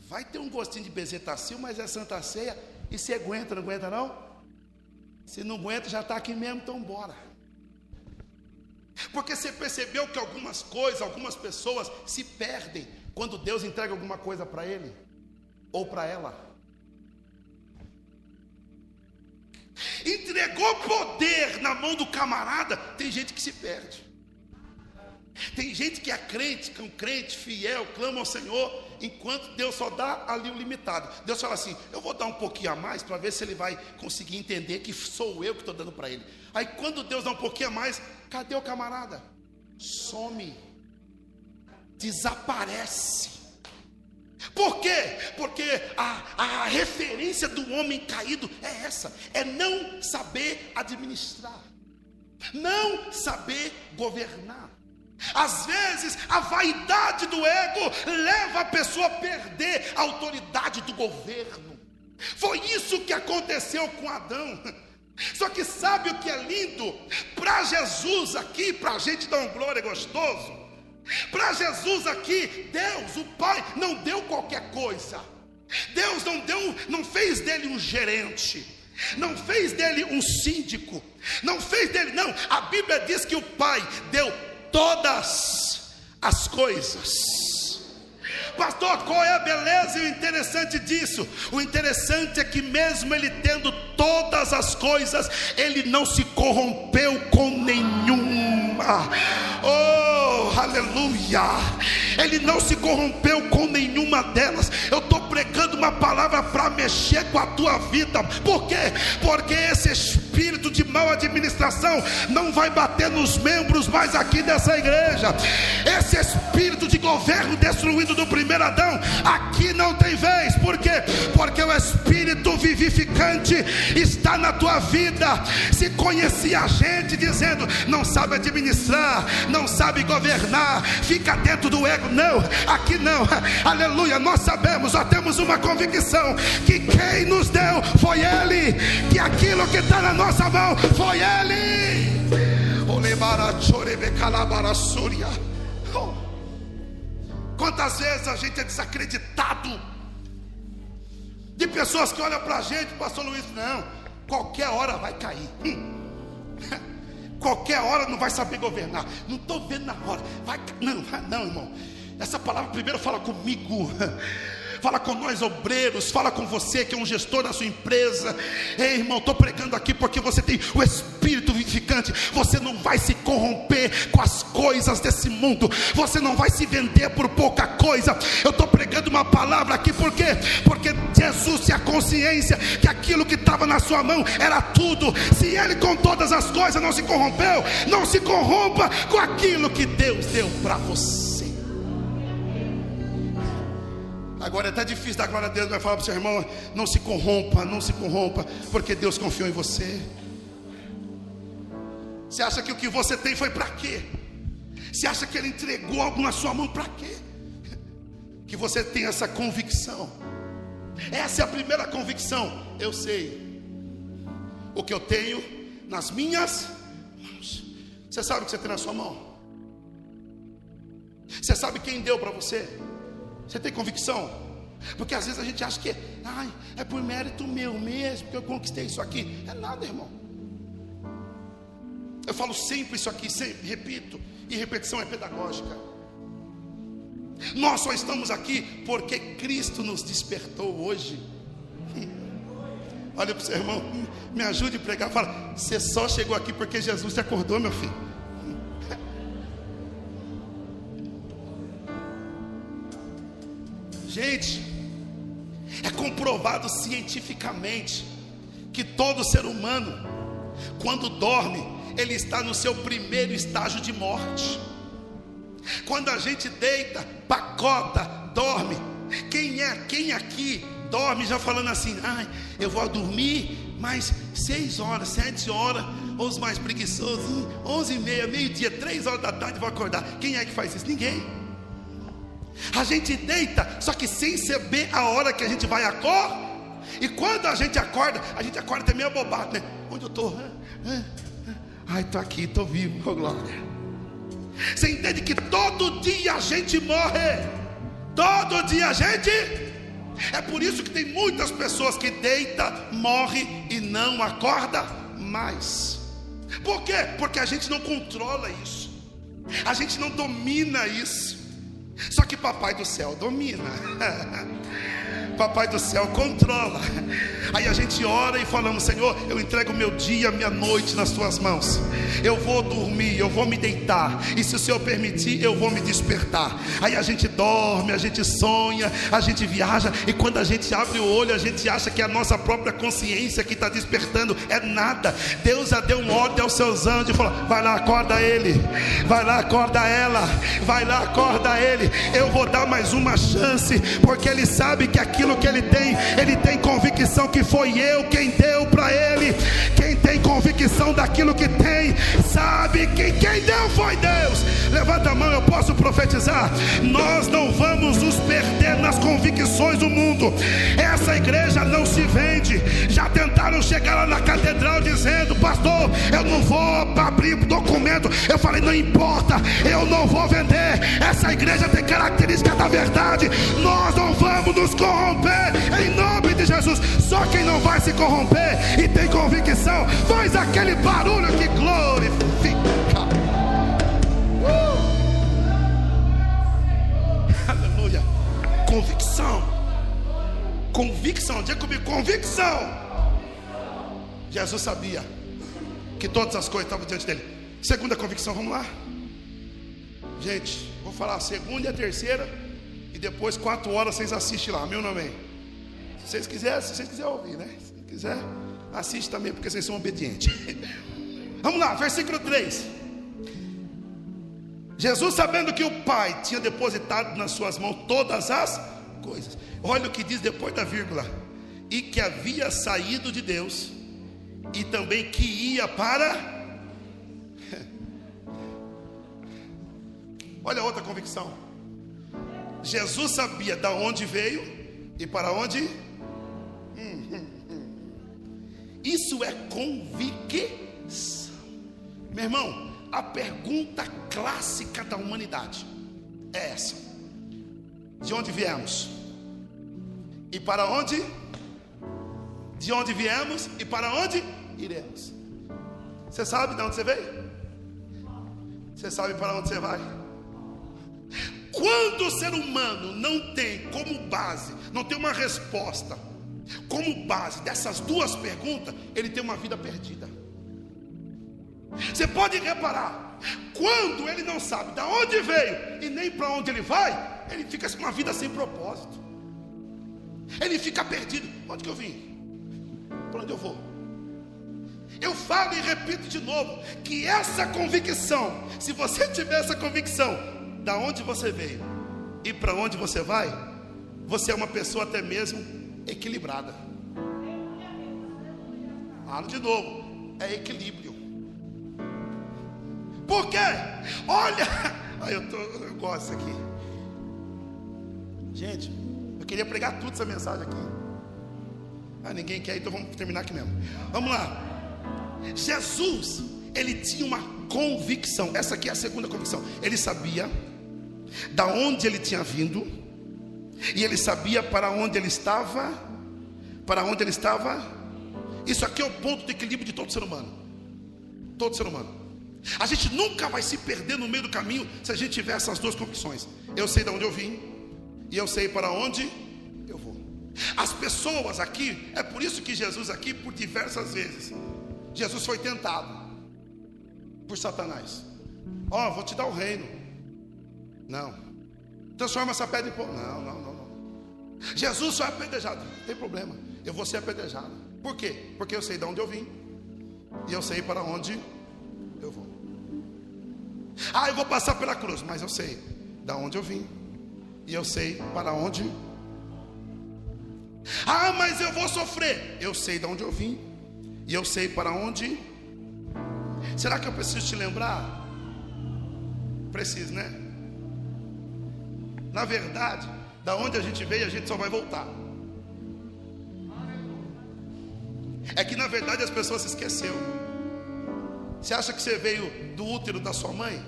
[SPEAKER 1] Vai ter um gostinho de bezetacil, mas é Santa Ceia. E se aguenta, não aguenta não? Se não aguenta, já está aqui mesmo, então bora. Porque você percebeu que algumas coisas, algumas pessoas se perdem quando Deus entrega alguma coisa para ele ou para ela. Entregou poder na mão do camarada, tem gente que se perde. Tem gente que é crente, que é um crente fiel, clama ao Senhor, enquanto Deus só dá ali o limitado. Deus fala assim: eu vou dar um pouquinho a mais para ver se ele vai conseguir entender que sou eu que estou dando para ele. Aí quando Deus dá um pouquinho a mais, cadê o camarada? Some, desaparece. Por quê? Porque a, a referência do homem caído é essa: é não saber administrar, não saber governar. Às vezes, a vaidade do ego leva a pessoa a perder a autoridade do governo. Foi isso que aconteceu com Adão. Só que sabe o que é lindo? Para Jesus aqui, para a gente dar um glória gostoso. Para Jesus aqui, Deus, o Pai, não deu qualquer coisa. Deus não deu, não fez dele um gerente, não fez dele um síndico, não fez dele, não. A Bíblia diz que o Pai deu todas as coisas. Pastor, qual é a beleza e o interessante disso? O interessante é que, mesmo ele tendo todas as coisas, ele não se corrompeu com nenhuma. Oh, aleluia! Ele não se corrompeu com nenhuma delas. Eu estou pregando uma palavra para mexer com a tua vida. Por quê? Porque esse espírito de mal administração não vai bater nos membros mais aqui dessa igreja. Esse espírito de governo destruído do primeiro Adão, aqui não tem vez. Por quê? Porque o espírito vivificante está na tua vida. Se conhecia a gente dizendo, não sabe administrar, não sabe governar, fica dentro do ego. Não, aqui não. (laughs) Aleluia. Nós sabemos, nós temos uma convicção que quem nos deu foi Ele, que aquilo que está na nossa mão foi Ele. Oh. Quantas vezes a gente é desacreditado de pessoas que olham para a gente, pastor Luiz, não, qualquer hora vai cair. Hum. (laughs) Qualquer hora não vai saber governar. Não estou vendo na hora. Vai, não, não, irmão. Essa palavra primeiro fala comigo. (laughs) fala com nós obreiros, fala com você que é um gestor da sua empresa. Ei, irmão, estou pregando aqui porque você tem o Espírito vivificante. Você não vai se corromper com as coisas desse mundo. Você não vai se vender por pouca coisa. Eu estou pregando uma palavra aqui porque porque Jesus tinha consciência que aquilo que estava na sua mão era tudo. Se Ele com todas as coisas não se corrompeu, não se corrompa com aquilo que Deus deu para você. Agora é até difícil dar glória a Deus, vai falar para o seu irmão: não se corrompa, não se corrompa, porque Deus confiou em você. Você acha que o que você tem foi para quê? Você acha que Ele entregou algo na sua mão para quê? Que você tem essa convicção. Essa é a primeira convicção. Eu sei o que eu tenho nas minhas mãos. Você sabe o que você tem na sua mão? Você sabe quem deu para você? Você tem convicção? Porque às vezes a gente acha que ai, é por mérito meu mesmo que eu conquistei isso aqui. É nada, irmão. Eu falo sempre isso aqui, sempre repito, e repetição é pedagógica. Nós só estamos aqui porque Cristo nos despertou hoje. Olha para o seu irmão, me ajude a pregar. Fala, você só chegou aqui porque Jesus te acordou, meu filho. Gente, é comprovado cientificamente que todo ser humano, quando dorme, ele está no seu primeiro estágio de morte. Quando a gente deita, pacota, dorme. Quem é, quem aqui dorme já falando assim, ai, eu vou dormir mais seis horas, sete horas, Ou os mais preguiçosos, 11 e meia, meio-dia, 3 horas da tarde vou acordar. Quem é que faz isso? Ninguém. A gente deita, só que sem saber a hora que a gente vai acordar. E quando a gente acorda, a gente acorda até meio abobado, né? Onde eu estou? Ai, estou aqui, estou vivo, oh, glória. Você entende que todo dia a gente morre? Todo dia a gente. É por isso que tem muitas pessoas que deita, morre e não acorda mais. Por quê? Porque a gente não controla isso. A gente não domina isso. Só que papai do céu domina. (laughs) Papai do céu controla. Aí a gente ora e falamos: Senhor, eu entrego meu dia, minha noite nas tuas mãos. Eu vou dormir, eu vou me deitar. E se o Senhor permitir, eu vou me despertar. Aí a gente dorme, a gente sonha, a gente viaja. E quando a gente abre o olho, a gente acha que é a nossa própria consciência que está despertando. É nada. Deus já deu um ordem aos seus anjos e falou: Vai lá, acorda ele. Vai lá, acorda ela. Vai lá, acorda ele. Eu vou dar mais uma chance, porque ele sabe que aquilo aquilo que ele tem, ele tem convicção que foi eu quem deu para ele. Quem tem convicção daquilo que tem, sabe que quem deu foi Deus. Levanta a mão, eu posso profetizar. Nós não vamos nos perder nas convicções do mundo. Essa igreja não se vende. Já tentaram chegar lá na catedral dizendo, pastor, eu não vou abrir documento. Eu falei, não importa, eu não vou vender. Essa igreja tem característica da verdade. Nós não vamos nos corromper corromper, em nome de Jesus. Só quem não vai se corromper e tem convicção, faz aquele barulho que glorifica. Uh! Aleluia. Convicção. Convicção, diga comigo, convicção. Jesus sabia que todas as coisas estavam diante dele. Segunda convicção, vamos lá. Gente, vou falar a segunda e a terceira depois, quatro horas, vocês assistem lá, meu nome. Se vocês quiserem, se vocês quiserem ouvir, né? Se quiser, assiste também, porque vocês são obedientes. (laughs) Vamos lá, versículo 3. Jesus, sabendo que o Pai tinha depositado nas suas mãos todas as coisas, olha o que diz depois da vírgula, e que havia saído de Deus, e também que ia para. (laughs) Olha outra convicção. Jesus sabia de onde veio e para onde. Isso é convicção. Meu irmão, a pergunta clássica da humanidade é essa: De onde viemos? E para onde? De onde viemos e para onde iremos? Você sabe de onde você veio? Você sabe para onde você vai? Quando o ser humano não tem como base, não tem uma resposta, como base dessas duas perguntas, ele tem uma vida perdida. Você pode reparar, quando ele não sabe de onde veio e nem para onde ele vai, ele fica com uma vida sem propósito. Ele fica perdido. Onde que eu vim? Para onde eu vou? Eu falo e repito de novo que essa convicção, se você tiver essa convicção, da onde você veio e para onde você vai, você é uma pessoa até mesmo equilibrada. Falo de novo, é equilíbrio. Por quê? Olha, (laughs) eu, tô, eu gosto aqui. Gente, eu queria pregar tudo essa mensagem aqui. Ah, ninguém quer, então vamos terminar aqui mesmo. Vamos lá. Jesus, ele tinha uma convicção. Essa aqui é a segunda convicção. Ele sabia da onde ele tinha vindo, e ele sabia para onde ele estava, para onde ele estava. Isso aqui é o ponto de equilíbrio de todo ser humano. Todo ser humano. A gente nunca vai se perder no meio do caminho se a gente tiver essas duas convicções. Eu sei de onde eu vim e eu sei para onde eu vou. As pessoas aqui, é por isso que Jesus aqui por diversas vezes Jesus foi tentado por Satanás. Ó, oh, vou te dar o reino. Não. Transforma essa pedra em pão. Não, não, não, não. Jesus foi apedrejado. Não tem problema. Eu vou ser apedrejado. Por quê? Porque eu sei de onde eu vim. E eu sei para onde eu vou. Ah, eu vou passar pela cruz. Mas eu sei de onde eu vim. E eu sei para onde. Ah, mas eu vou sofrer. Eu sei de onde eu vim. E eu sei para onde Será que eu preciso te lembrar? Preciso, né? Na verdade, da onde a gente veio, a gente só vai voltar. É que na verdade as pessoas se esqueceu. Você acha que você veio do útero da sua mãe?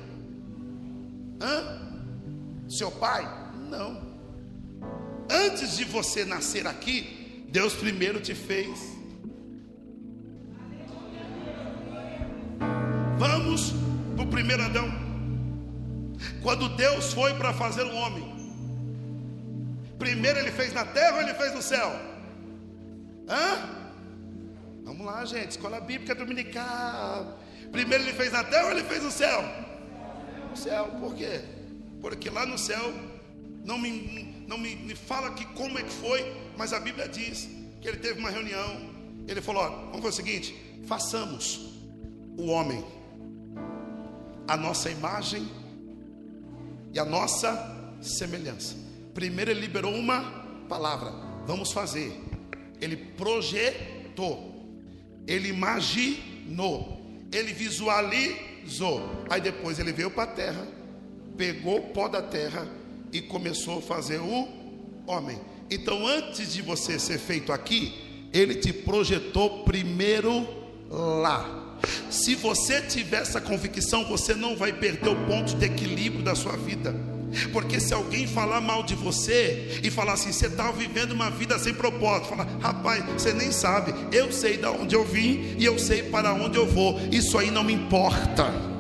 [SPEAKER 1] Hã? Seu pai? Não. Antes de você nascer aqui, Deus primeiro te fez. Vamos para o primeiro Adão. Quando Deus foi para fazer o homem, primeiro ele fez na terra ou ele fez no céu? Hã? Vamos lá, gente, escola bíblica dominical. Primeiro ele fez na terra ou ele fez no céu? No céu, por quê? Porque lá no céu, não me, não me, me fala que como é que foi, mas a Bíblia diz que ele teve uma reunião. Ele falou: ó, vamos fazer o seguinte: façamos o homem, a nossa imagem e a nossa semelhança. Primeiro ele liberou uma palavra, vamos fazer. Ele projetou ele imaginou, ele visualizou. Aí depois ele veio para a terra, pegou o pó da terra e começou a fazer o homem. Então, antes de você ser feito aqui, ele te projetou primeiro lá. Se você tiver essa convicção, você não vai perder o ponto de equilíbrio da sua vida. Porque se alguém falar mal de você e falar assim, você está vivendo uma vida sem propósito, fala, rapaz, você nem sabe, eu sei de onde eu vim e eu sei para onde eu vou, isso aí não me importa.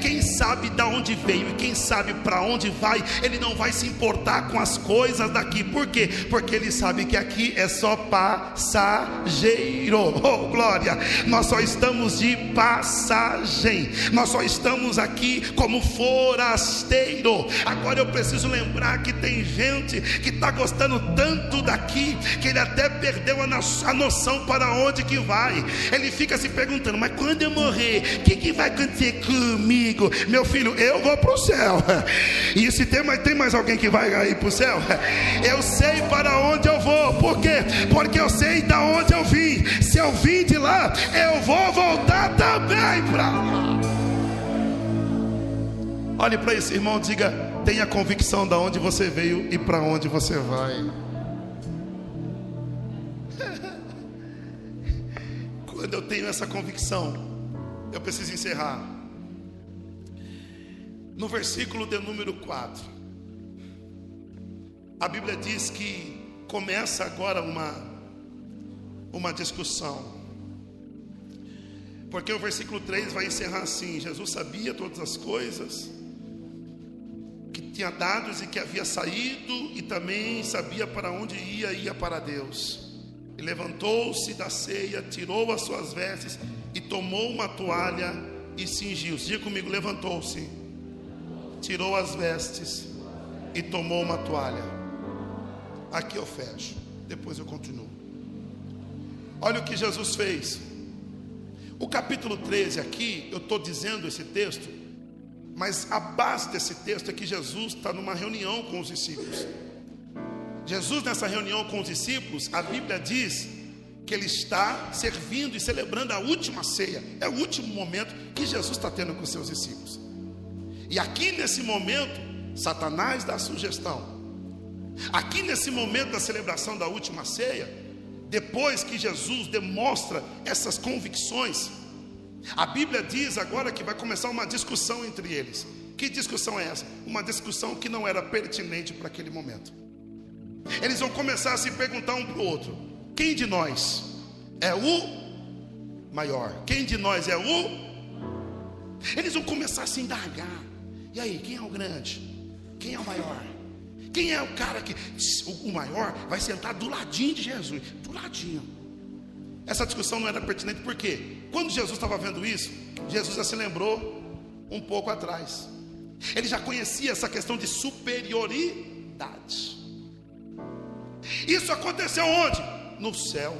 [SPEAKER 1] Quem sabe da onde veio e quem sabe para onde vai, ele não vai se importar com as coisas daqui. Por quê? Porque ele sabe que aqui é só passageiro. Oh, glória! Nós só estamos de passagem. Nós só estamos aqui como forasteiro. Agora eu preciso lembrar que tem gente que está gostando tanto daqui que ele até perdeu a noção para onde que vai. Ele fica se perguntando: mas quando eu morrer, o que, que vai acontecer comigo? Meu filho, eu vou para o céu. E se tem mais, tem mais alguém que vai aí para o céu, eu sei para onde eu vou. Por quê? Porque eu sei da onde eu vim. Se eu vim de lá, eu vou voltar também para lá. Olhe para esse irmão, diga: tenha convicção de onde você veio e para onde você vai. (laughs) Quando eu tenho essa convicção, eu preciso encerrar no versículo de número 4, a Bíblia diz que começa agora uma, uma discussão. Porque o versículo 3 vai encerrar assim: Jesus sabia todas as coisas que tinha dados e que havia saído, e também sabia para onde ia, ia para Deus. E levantou-se da ceia, tirou as suas vestes e tomou uma toalha e cingiu-se. Diga comigo: levantou-se tirou as vestes e tomou uma toalha. Aqui eu fecho, depois eu continuo. Olha o que Jesus fez. O capítulo 13 aqui, eu estou dizendo esse texto, mas a base desse texto é que Jesus está numa reunião com os discípulos. Jesus, nessa reunião com os discípulos, a Bíblia diz que ele está servindo e celebrando a última ceia. É o último momento que Jesus está tendo com os seus discípulos. E aqui nesse momento, Satanás dá sugestão. Aqui nesse momento da celebração da última ceia, depois que Jesus demonstra essas convicções, a Bíblia diz agora que vai começar uma discussão entre eles. Que discussão é essa? Uma discussão que não era pertinente para aquele momento. Eles vão começar a se perguntar um para o outro: quem de nós é o maior? Quem de nós é o? Eles vão começar a se indagar. E aí, quem é o grande? Quem é o maior? Quem é o cara que o maior vai sentar do ladinho de Jesus? Do ladinho. Essa discussão não era pertinente porque quando Jesus estava vendo isso, Jesus já se lembrou um pouco atrás. Ele já conhecia essa questão de superioridade. Isso aconteceu onde? No céu.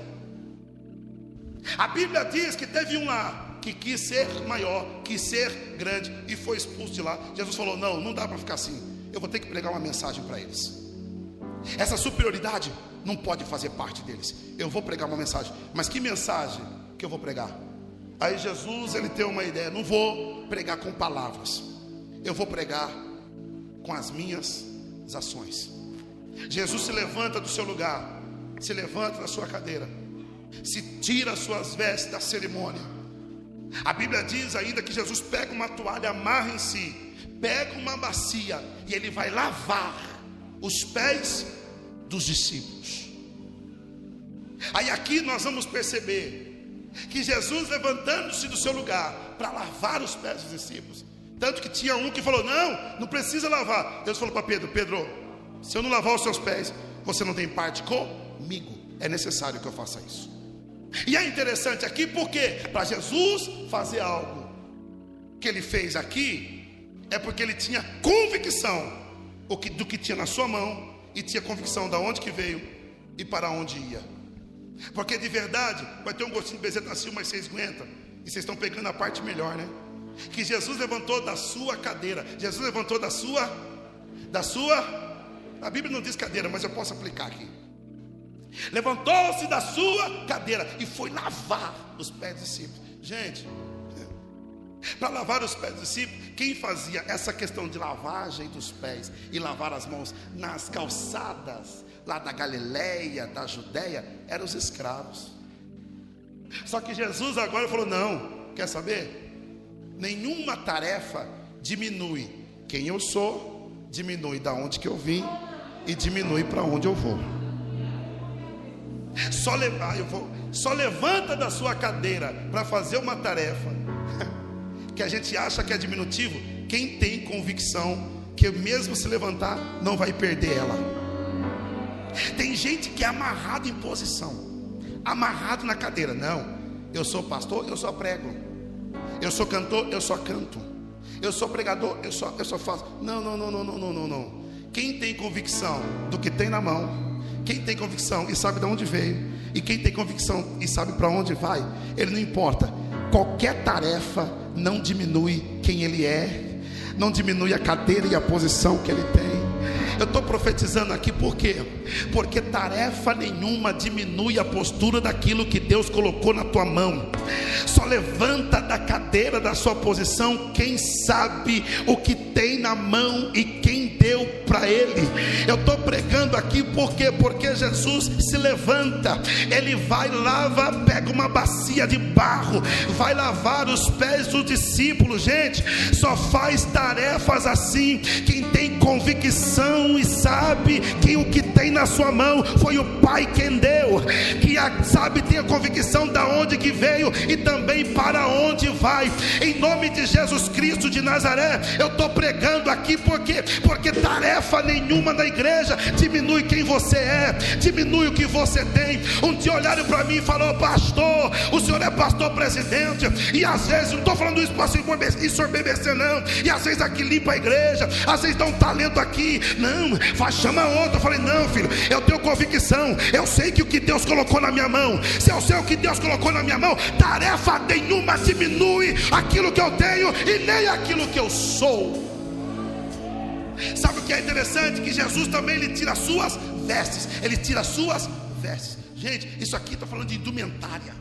[SPEAKER 1] A Bíblia diz que teve um lá que quis ser maior, quis ser grande e foi expulso de lá. Jesus falou: Não, não dá para ficar assim. Eu vou ter que pregar uma mensagem para eles. Essa superioridade não pode fazer parte deles. Eu vou pregar uma mensagem, mas que mensagem que eu vou pregar? Aí Jesus ele tem uma ideia: não vou pregar com palavras, eu vou pregar com as minhas ações. Jesus se levanta do seu lugar, se levanta da sua cadeira, se tira as suas vestes da cerimônia. A Bíblia diz ainda que Jesus pega uma toalha, amarra em si, pega uma bacia e ele vai lavar os pés dos discípulos. Aí aqui nós vamos perceber que Jesus levantando-se do seu lugar para lavar os pés dos discípulos, tanto que tinha um que falou: Não, não precisa lavar. Deus falou para Pedro: Pedro, se eu não lavar os seus pés, você não tem parte comigo. É necessário que eu faça isso. E é interessante aqui porque para Jesus fazer algo que ele fez aqui, é porque ele tinha convicção do que tinha na sua mão e tinha convicção de onde que veio e para onde ia. Porque de verdade vai ter um gostinho de bezetacil, mas vocês aguentam. E vocês estão pegando a parte melhor, né? Que Jesus levantou da sua cadeira. Jesus levantou da sua, da sua. A Bíblia não diz cadeira, mas eu posso aplicar aqui. Levantou-se da sua cadeira e foi lavar os pés dos discípulos. Gente, para lavar os pés dos discípulos, quem fazia essa questão de lavagem dos pés e lavar as mãos nas calçadas lá da Galileia, da Judéia, eram os escravos. Só que Jesus agora falou: não, quer saber? Nenhuma tarefa diminui quem eu sou, diminui da onde que eu vim e diminui para onde eu vou. Só levar, eu vou, só levanta da sua cadeira para fazer uma tarefa (laughs) que a gente acha que é diminutivo, quem tem convicção que mesmo se levantar não vai perder ela. Tem gente que é amarrado em posição, amarrado na cadeira. Não, eu sou pastor, eu só prego. Eu sou cantor, eu só canto. Eu sou pregador, eu só, eu só faço. Não, não, não, não, não, não, não, não. Quem tem convicção do que tem na mão, quem tem convicção e sabe de onde veio, e quem tem convicção e sabe para onde vai, ele não importa. Qualquer tarefa não diminui quem ele é, não diminui a cadeira e a posição que ele tem. Eu estou profetizando aqui por quê? Porque tarefa nenhuma diminui a postura daquilo que Deus colocou na tua mão. Só levanta da cadeira da sua posição quem sabe o que tem na mão e quem deu para ele. Eu estou pregando aqui porque porque Jesus se levanta, ele vai lava, pega uma bacia de barro, vai lavar os pés dos discípulos. Gente, só faz tarefas assim quem tem convicção e sabe que o que tem na sua mão foi o Pai quem deu, que sabe tem a convicção da onde que veio e também para onde vai. Em nome de Jesus Cristo de Nazaré, eu estou pregando aqui porque porque tarefa nenhuma na igreja diminui quem você é, diminui o que você tem. Um dia olharam para mim e falou: "Pastor, o senhor é pastor presidente". E às vezes não estou falando isso para BBC não. E às vezes aqui limpa a igreja, às vezes dá um talento aqui. Não, não, faz, chama outro. Eu falei, não, filho, eu tenho convicção. Eu sei que o que Deus colocou na minha mão, se eu sei o que Deus colocou na minha mão, tarefa nenhuma diminui aquilo que eu tenho e nem aquilo que eu sou. Sabe o que é interessante? Que Jesus também ele tira as suas vestes, ele tira as suas vestes. Gente, isso aqui está falando de indumentária.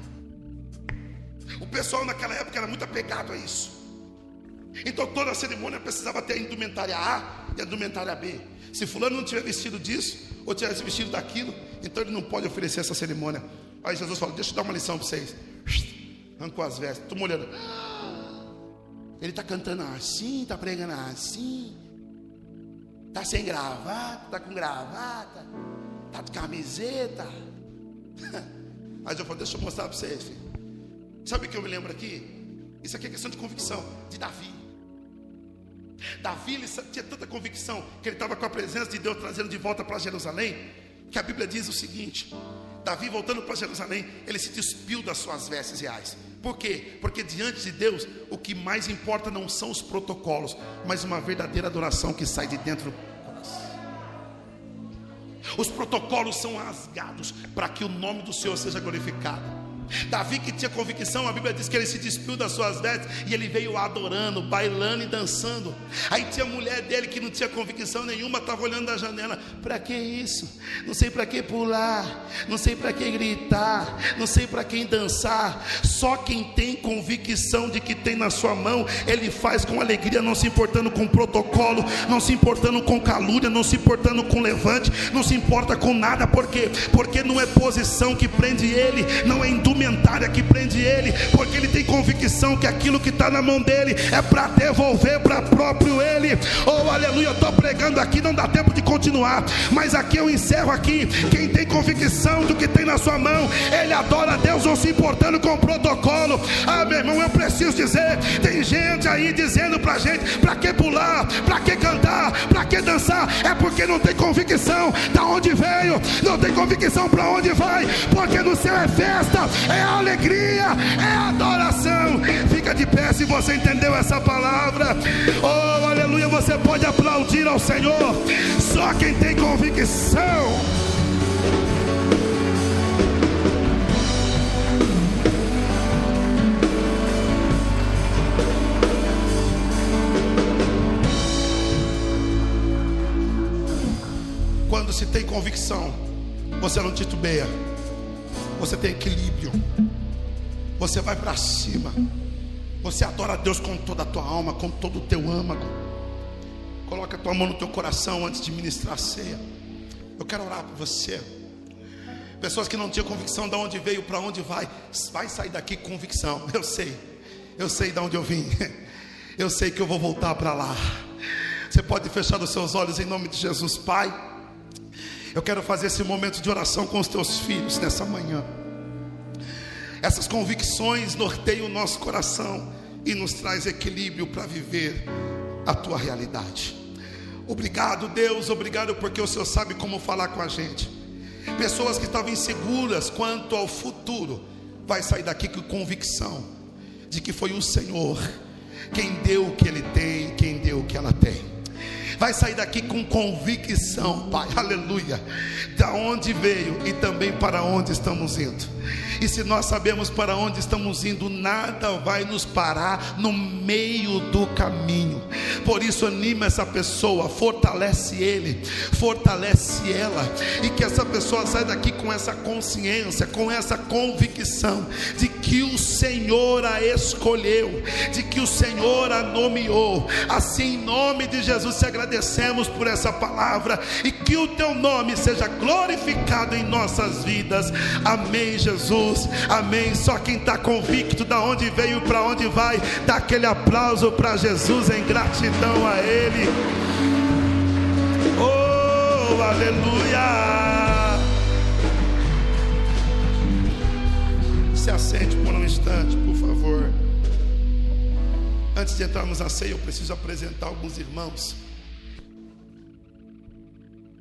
[SPEAKER 1] O pessoal naquela época era muito apegado a isso. Então toda a cerimônia precisava ter a indumentária A e a indumentária B. Se fulano não tiver vestido disso, ou tivesse vestido daquilo, então ele não pode oferecer essa cerimônia. Aí Jesus fala: Deixa eu dar uma lição para vocês. Arrancou as vestes, estou molhando. Ele está cantando assim, está pregando assim. Está sem gravata, está com gravata, está de camiseta. (laughs) Aí eu falo, deixa eu mostrar para vocês, filho. Sabe o que eu me lembro aqui? Isso aqui é questão de convicção, de Davi. Davi ele tinha tanta convicção que ele estava com a presença de Deus trazendo de volta para Jerusalém, que a Bíblia diz o seguinte: Davi voltando para Jerusalém, ele se despiu das suas vestes reais. Por quê? Porque diante de Deus, o que mais importa não são os protocolos, mas uma verdadeira adoração que sai de dentro do coração. Os protocolos são rasgados para que o nome do Senhor seja glorificado. Davi que tinha convicção, a Bíblia diz que ele se despiu das suas vestes e ele veio adorando, bailando e dançando. Aí tinha a mulher dele que não tinha convicção nenhuma, estava olhando da janela. Para que isso? Não sei para que pular, não sei para que gritar, não sei para quem dançar. Só quem tem convicção de que tem na sua mão, ele faz com alegria, não se importando com protocolo, não se importando com calúnia, não se importando com levante, não se importa com nada, por quê? Porque não é posição que prende ele, não é indumentária que prende ele, porque ele tem convicção que aquilo que está na mão dele é para devolver para próprio ele. Oh, aleluia, eu estou pregando aqui, não dá tempo de continuar, mas aqui eu encerro aqui. Quem tem convicção do que tem na sua mão, ele adora a Deus, não se importando com o protocolo. Ah, meu irmão, eu preciso dizer, tem gente aí dizendo para gente, para que pular, para que cantar, para que dançar, é porque não tem convicção da onde veio, não tem convicção para onde vai, porque no céu é festa, é alegria, é adoração. Fica de pé se você entendeu essa palavra. Oh, aleluia, você pode aplaudir ao Senhor. Só quem tem convicção. Quando se tem convicção, você não titubeia, você tem equilíbrio, você vai para cima, você adora a Deus com toda a tua alma, com todo o teu âmago. Coloca a tua mão no teu coração antes de ministrar a ceia. Eu quero orar por você. Pessoas que não tinham convicção de onde veio, para onde vai, vai sair daqui com convicção. Eu sei, eu sei de onde eu vim, eu sei que eu vou voltar para lá. Você pode fechar os seus olhos em nome de Jesus, Pai. Eu quero fazer esse momento de oração com os teus filhos nessa manhã. Essas convicções norteiam o nosso coração e nos traz equilíbrio para viver a tua realidade. Obrigado, Deus, obrigado porque o Senhor sabe como falar com a gente. Pessoas que estavam inseguras quanto ao futuro, vai sair daqui com convicção de que foi o Senhor quem deu o que ele tem, quem deu o que ela tem vai sair daqui com convicção, Pai, aleluia, da onde veio e também para onde estamos indo. E se nós sabemos para onde estamos indo, nada vai nos parar no meio do caminho. Por isso, anima essa pessoa, fortalece ele, fortalece ela, e que essa pessoa saia daqui com essa consciência, com essa convicção de que o Senhor a escolheu, de que o Senhor a nomeou. Assim, em nome de Jesus, te agradecemos por essa palavra e que o teu nome seja glorificado em nossas vidas. Amém, Jesus. Amém. Só quem está convicto da onde veio para onde vai, dá aquele aplauso para Jesus em gratidão a Ele. Oh, aleluia. Se assente por um instante, por favor. Antes de entrarmos na ceia, eu preciso apresentar alguns irmãos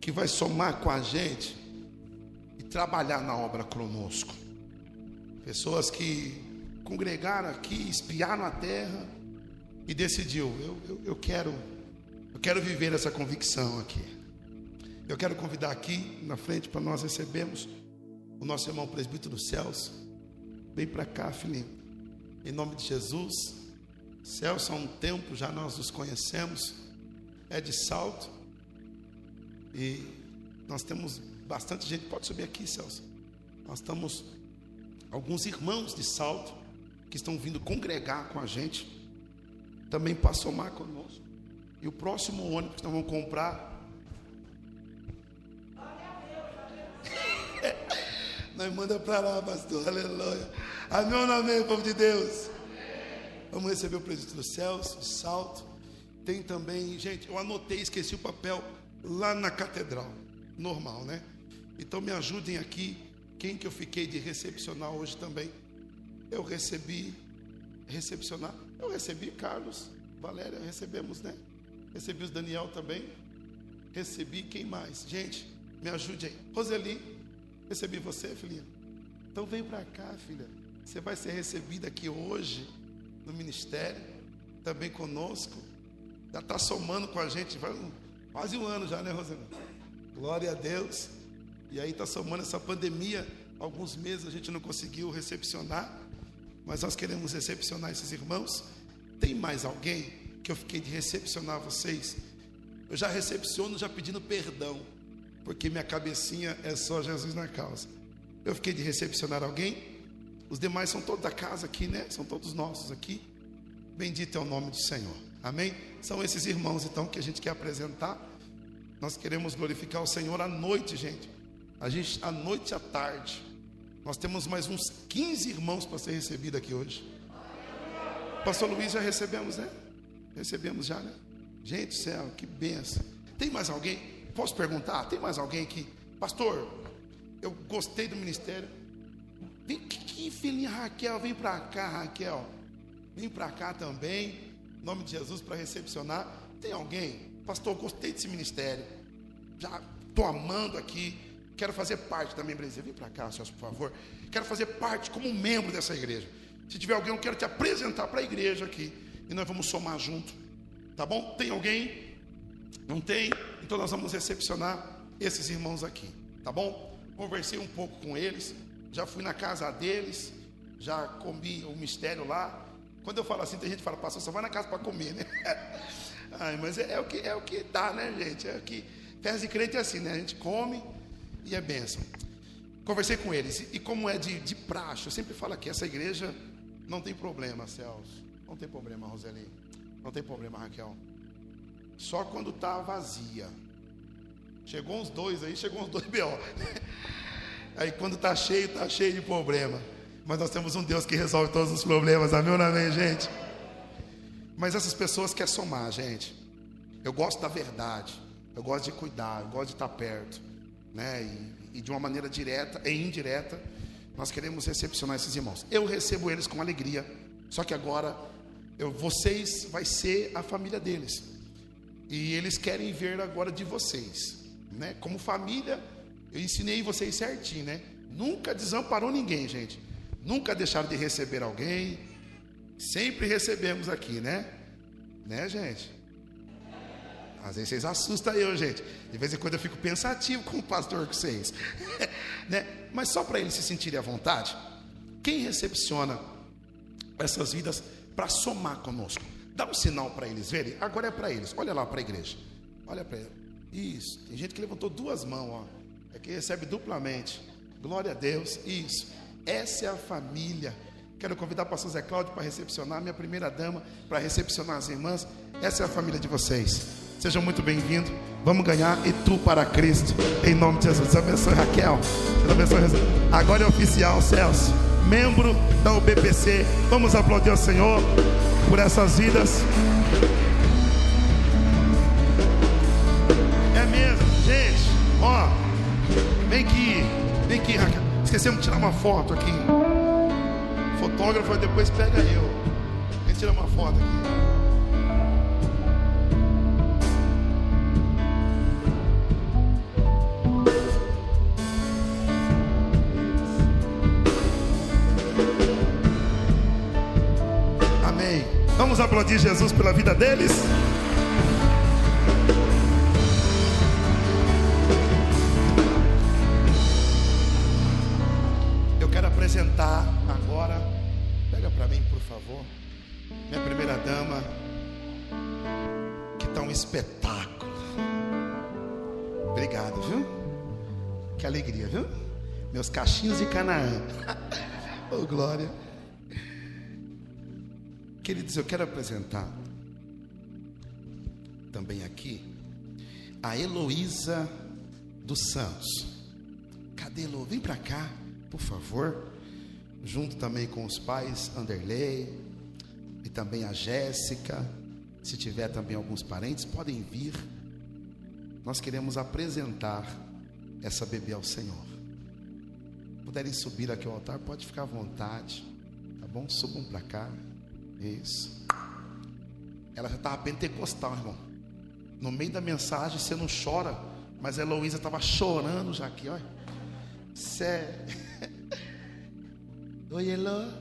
[SPEAKER 1] que vai somar com a gente e trabalhar na obra conosco. Pessoas que congregaram aqui, espiaram a terra e decidiu, eu, eu, eu quero, eu quero viver essa convicção aqui. Eu quero convidar aqui na frente para nós recebermos o nosso irmão presbítero céus. Vem para cá, filhinho. Em nome de Jesus. Celso, há um tempo já nós nos conhecemos. É de salto. E nós temos bastante gente. Pode subir aqui, Celso. Nós estamos alguns irmãos de salto que estão vindo congregar com a gente. Também para somar conosco. E o próximo ônibus que nós vamos comprar. (laughs) Nós manda para lá, pastor. Aleluia. Amém amém, povo de Deus? Vamos receber o presente dos céus, o salto. Tem também, gente, eu anotei, esqueci o papel lá na catedral. Normal, né? Então me ajudem aqui. Quem que eu fiquei de recepcionar hoje também? Eu recebi, recepcionar. Eu recebi Carlos, Valéria, recebemos, né? Recebi os Daniel também. Recebi quem mais? Gente, me ajude aí. Roseli, recebi você, filhinha. Então vem para cá, filha. Você vai ser recebida aqui hoje no ministério, também conosco. Já está somando com a gente, vai quase um ano já, né, Roseli? Glória a Deus. E aí está somando essa pandemia, alguns meses a gente não conseguiu recepcionar, mas nós queremos recepcionar esses irmãos. Tem mais alguém que eu fiquei de recepcionar vocês? Eu já recepciono já pedindo perdão, porque minha cabecinha é só Jesus na causa. Eu fiquei de recepcionar alguém. Os demais são todos da casa aqui, né? São todos nossos aqui. Bendito é o nome do Senhor. Amém? São esses irmãos então que a gente quer apresentar. Nós queremos glorificar o Senhor à noite, gente. A gente à noite e à tarde. Nós temos mais uns 15 irmãos para ser recebido aqui hoje. Pastor Luiz já recebemos, né? Recebemos já, né? Gente do céu, que benção. Tem mais alguém? Posso perguntar? Tem mais alguém aqui? Pastor, eu gostei do ministério. Vem que filhinha Raquel, vem para cá, Raquel. Vem para cá também. Nome de Jesus para recepcionar. Tem alguém? Pastor, gostei desse ministério. Já estou amando aqui. Quero fazer parte da membresia. Vem para cá, Celso, por favor. Quero fazer parte como membro dessa igreja. Se tiver alguém, eu quero te apresentar para a igreja aqui. E nós vamos somar junto. Tá bom? Tem alguém? Não tem? Então nós vamos recepcionar esses irmãos aqui. Tá bom? Conversei um pouco com eles. Já fui na casa deles. Já comi o mistério lá. Quando eu falo assim, tem gente que fala, pastor, só vai na casa para comer, né? (laughs) Ai, mas é, é, o que, é o que dá, né, gente? É o que. Festa de crente é assim, né? A gente come e é bênção. Conversei com eles, e como é de, de praxe, eu sempre falo aqui, essa igreja não tem problema, Celso. Não tem problema, Roseli. Não tem problema, Raquel. Só quando está vazia. Chegou uns dois aí, chegou uns dois B.O. (laughs) Aí quando está cheio, está cheio de problema. Mas nós temos um Deus que resolve todos os problemas. Amém ou amém, gente? Mas essas pessoas querem somar, gente. Eu gosto da verdade. Eu gosto de cuidar, eu gosto de estar perto. Né? E, e de uma maneira direta e indireta, nós queremos recepcionar esses irmãos. Eu recebo eles com alegria. Só que agora, eu, vocês vai ser a família deles. E eles querem ver agora de vocês. Né? Como família, eu ensinei vocês certinho, né? Nunca desamparou ninguém, gente. Nunca deixaram de receber alguém. Sempre recebemos aqui, né? Né, gente? Às vezes vocês assustam eu, gente. De vez em quando eu fico pensativo com o pastor com vocês. (laughs) né? Mas só para eles se sentirem à vontade, quem recepciona essas vidas para somar conosco? Dá um sinal para eles verem. Agora é para eles. Olha lá para a igreja. Olha para eles. Isso. Tem gente que levantou duas mãos, ó. É que recebe duplamente. Glória a Deus. Isso. Essa é a família. Quero convidar o pastor Zé Cláudio para recepcionar, minha primeira dama, para recepcionar as irmãs. Essa é a família de vocês. Sejam muito bem-vindos. Vamos ganhar e tu para Cristo. Em nome de Jesus. Deus abençoe Raquel. Deus abençoe. Agora é oficial, Celso. Membro da UBPC. Vamos aplaudir ao Senhor por essas vidas. É mesmo, gente. Ó, vem aqui, vem aqui, Raquel. Esquecemos de tirar uma foto aqui. Fotógrafo depois pega eu. A gente tira uma foto aqui. Amém. Vamos aplaudir Jesus pela vida deles. Meus cachinhos de Canaã. (laughs) oh, glória. Queridos, eu quero apresentar também aqui a Heloísa dos Santos. Cadê Elo? Vem para cá, por favor. Junto também com os pais, Anderley e também a Jéssica. Se tiver também alguns parentes, podem vir. Nós queremos apresentar essa bebê ao Senhor. Puderem subir aqui ao altar, pode ficar à vontade. Tá bom? Subam para cá. Isso. Ela já estava pentecostal, irmão. No meio da mensagem você não chora, mas a Heloísa estava chorando já aqui, olha. Sério. (laughs) Oi, Elo.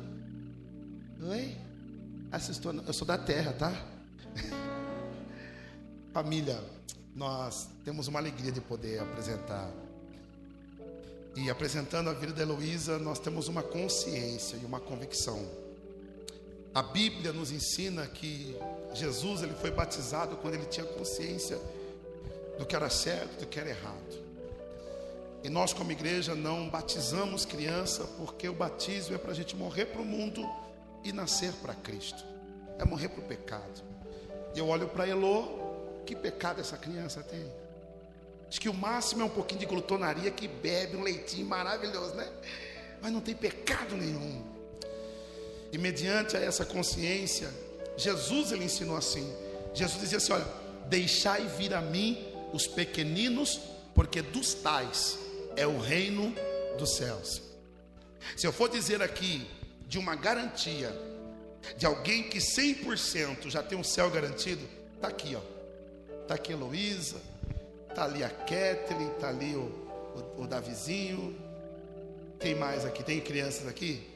[SPEAKER 1] Oi. Assistou, eu sou da terra, tá? (laughs) Família, nós temos uma alegria de poder apresentar E apresentando a vida da Heloísa, nós temos uma consciência e uma convicção. A Bíblia nos ensina que Jesus ele foi batizado quando ele tinha consciência do que era certo, do que era errado. E nós, como igreja, não batizamos criança porque o batismo é para a gente morrer para o mundo e nascer para Cristo. É morrer para o pecado. E eu olho para Elô, que pecado essa criança tem? Acho que o máximo é um pouquinho de glutonaria que bebe um leitinho maravilhoso, né? Mas não tem pecado nenhum. E mediante a essa consciência, Jesus ele ensinou assim. Jesus dizia assim: olha, deixai vir a mim os pequeninos, porque dos tais é o reino dos céus. Se eu for dizer aqui de uma garantia de alguém que 100% já tem um céu garantido, tá aqui, ó. Tá aqui Heloísa, Está ali a Kathleen, está ali o, o, o Davizinho. Tem mais aqui? Tem crianças aqui?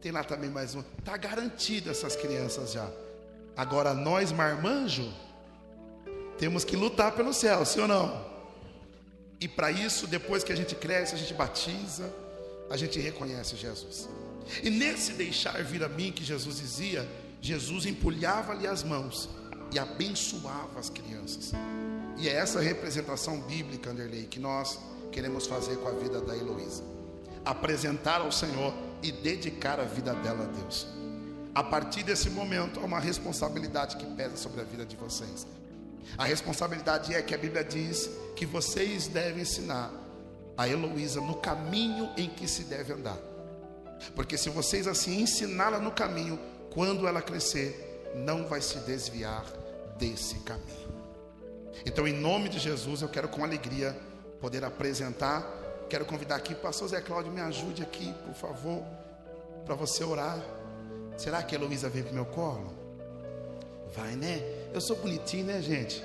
[SPEAKER 1] Tem lá também mais um. Está garantido essas crianças já. Agora nós, marmanjo, temos que lutar pelo céu, sim ou não? E para isso, depois que a gente cresce, a gente batiza, a gente reconhece Jesus. E nesse deixar vir a mim que Jesus dizia, Jesus empulhava-lhe as mãos e abençoava as crianças. E é essa representação bíblica, Anderley, que nós queremos fazer com a vida da Heloísa. Apresentar ao Senhor e dedicar a vida dela a Deus. A partir desse momento, há uma responsabilidade que pesa sobre a vida de vocês. A responsabilidade é que a Bíblia diz que vocês devem ensinar a Heloísa no caminho em que se deve andar. Porque se vocês assim ensiná-la no caminho, quando ela crescer, não vai se desviar desse caminho. Então, em nome de Jesus, eu quero com alegria poder apresentar. Quero convidar aqui, pastor Zé Cláudio, me ajude aqui, por favor, para você orar. Será que a Heloísa vem para meu colo? Vai, né? Eu sou bonitinho, né, gente?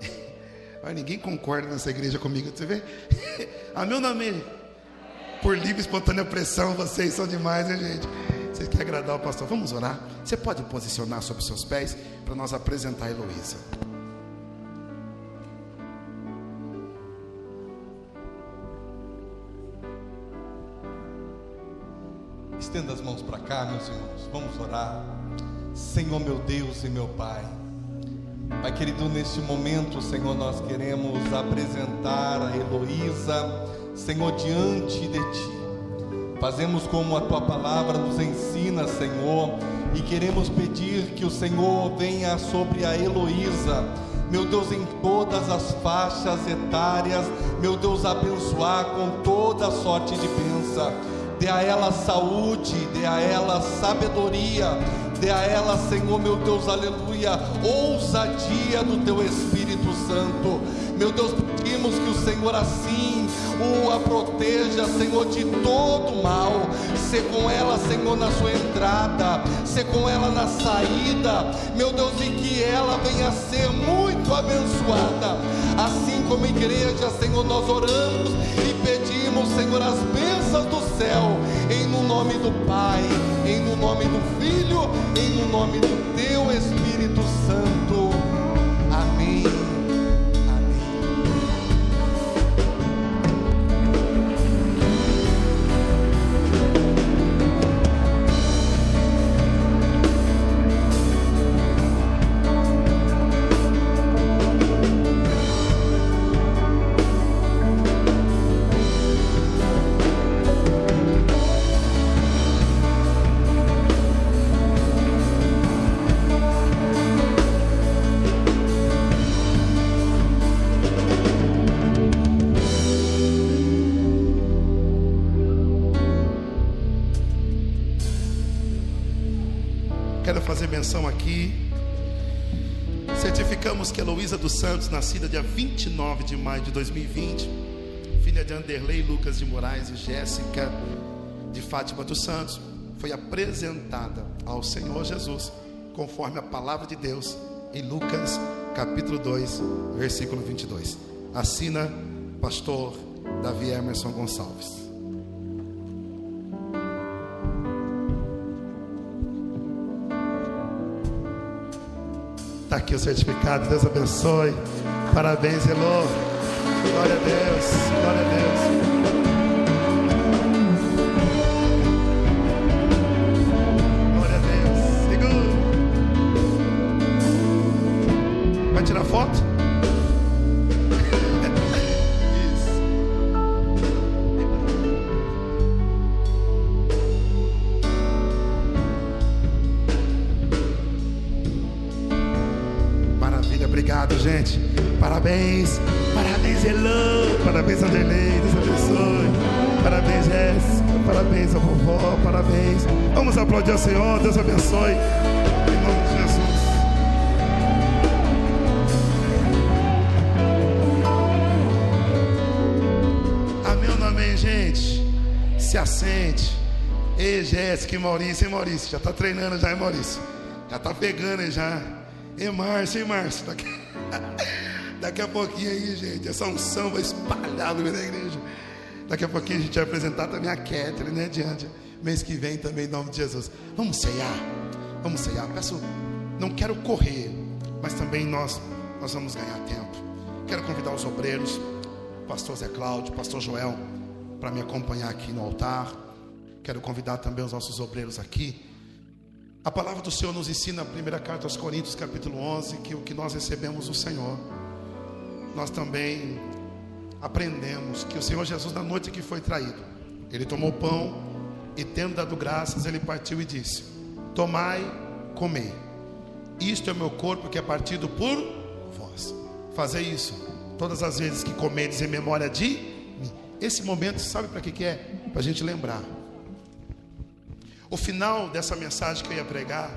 [SPEAKER 1] (laughs) Mas ninguém concorda nessa igreja comigo, você vê? A (laughs) meu nome, por livre e espontânea pressão, vocês são demais, né, gente? Você quer agradar o pastor? Vamos orar? Você pode posicionar sobre seus pés para nós apresentar a Heloísa.
[SPEAKER 2] Meus irmãos. Vamos orar. Senhor, meu Deus e meu Pai. Pai querido, neste momento, Senhor, nós queremos apresentar a Heloísa, Senhor, diante de Ti. Fazemos como a Tua palavra nos ensina, Senhor, e queremos pedir que o Senhor venha sobre a Heloísa, meu Deus, em todas as faixas etárias, meu Deus, abençoar com toda sorte de bênção dê a ela saúde, dê a ela sabedoria, dê a ela, Senhor meu Deus, aleluia, ousadia do teu Espírito Santo. Meu Deus, pedimos que o Senhor assim o a proteja, Senhor, de todo mal. Ser com ela, Senhor, na sua entrada, ser com ela na saída. Meu Deus, e que ela venha a ser muito abençoada. Assim como igreja, Senhor, nós oramos e pedimos, Senhor, as bênçãos do céu, em no nome do Pai, em no nome do Filho, em no nome do Teu Espírito Santo.
[SPEAKER 1] Nascida dia 29 de maio de 2020, filha de Anderlei Lucas de Moraes e Jéssica de Fátima dos Santos, foi apresentada ao Senhor Jesus, conforme a palavra de Deus, em Lucas capítulo 2, versículo 22. Assina pastor Davi Emerson Gonçalves. Aqui o certificado. Deus abençoe. Parabéns, Elô. Glória a Deus. Glória a Deus. Ei, Jéssica e Maurício, hein, Maurício? Já tá treinando já, hein, Maurício? Já tá pegando aí já. Ei, Márcio, hein, Márcio? Daqui... (laughs) Daqui a pouquinho aí, gente, essa unção vai espalhar no meio da igreja. Daqui a pouquinho a gente vai apresentar também a Catherine, né, diante. Mês que vem também, em nome de Jesus. Vamos ceiar. Vamos ceiar. Peço, não quero correr, mas também nós, nós vamos ganhar tempo. Quero convidar os obreiros, pastor Zé Cláudio, pastor Joel, para me acompanhar aqui no altar. Quero convidar também os nossos obreiros aqui. A palavra do Senhor nos ensina, a primeira carta aos Coríntios, capítulo 11, que o que nós recebemos do Senhor, nós também aprendemos que o Senhor Jesus, na noite que foi traído, ele tomou pão e, tendo dado graças, ele partiu e disse: Tomai, comei, isto é o meu corpo que é partido por vós. Fazer isso todas as vezes que comedes em memória de mim. Esse momento, sabe para que, que é? Para a gente lembrar. O final dessa mensagem que eu ia pregar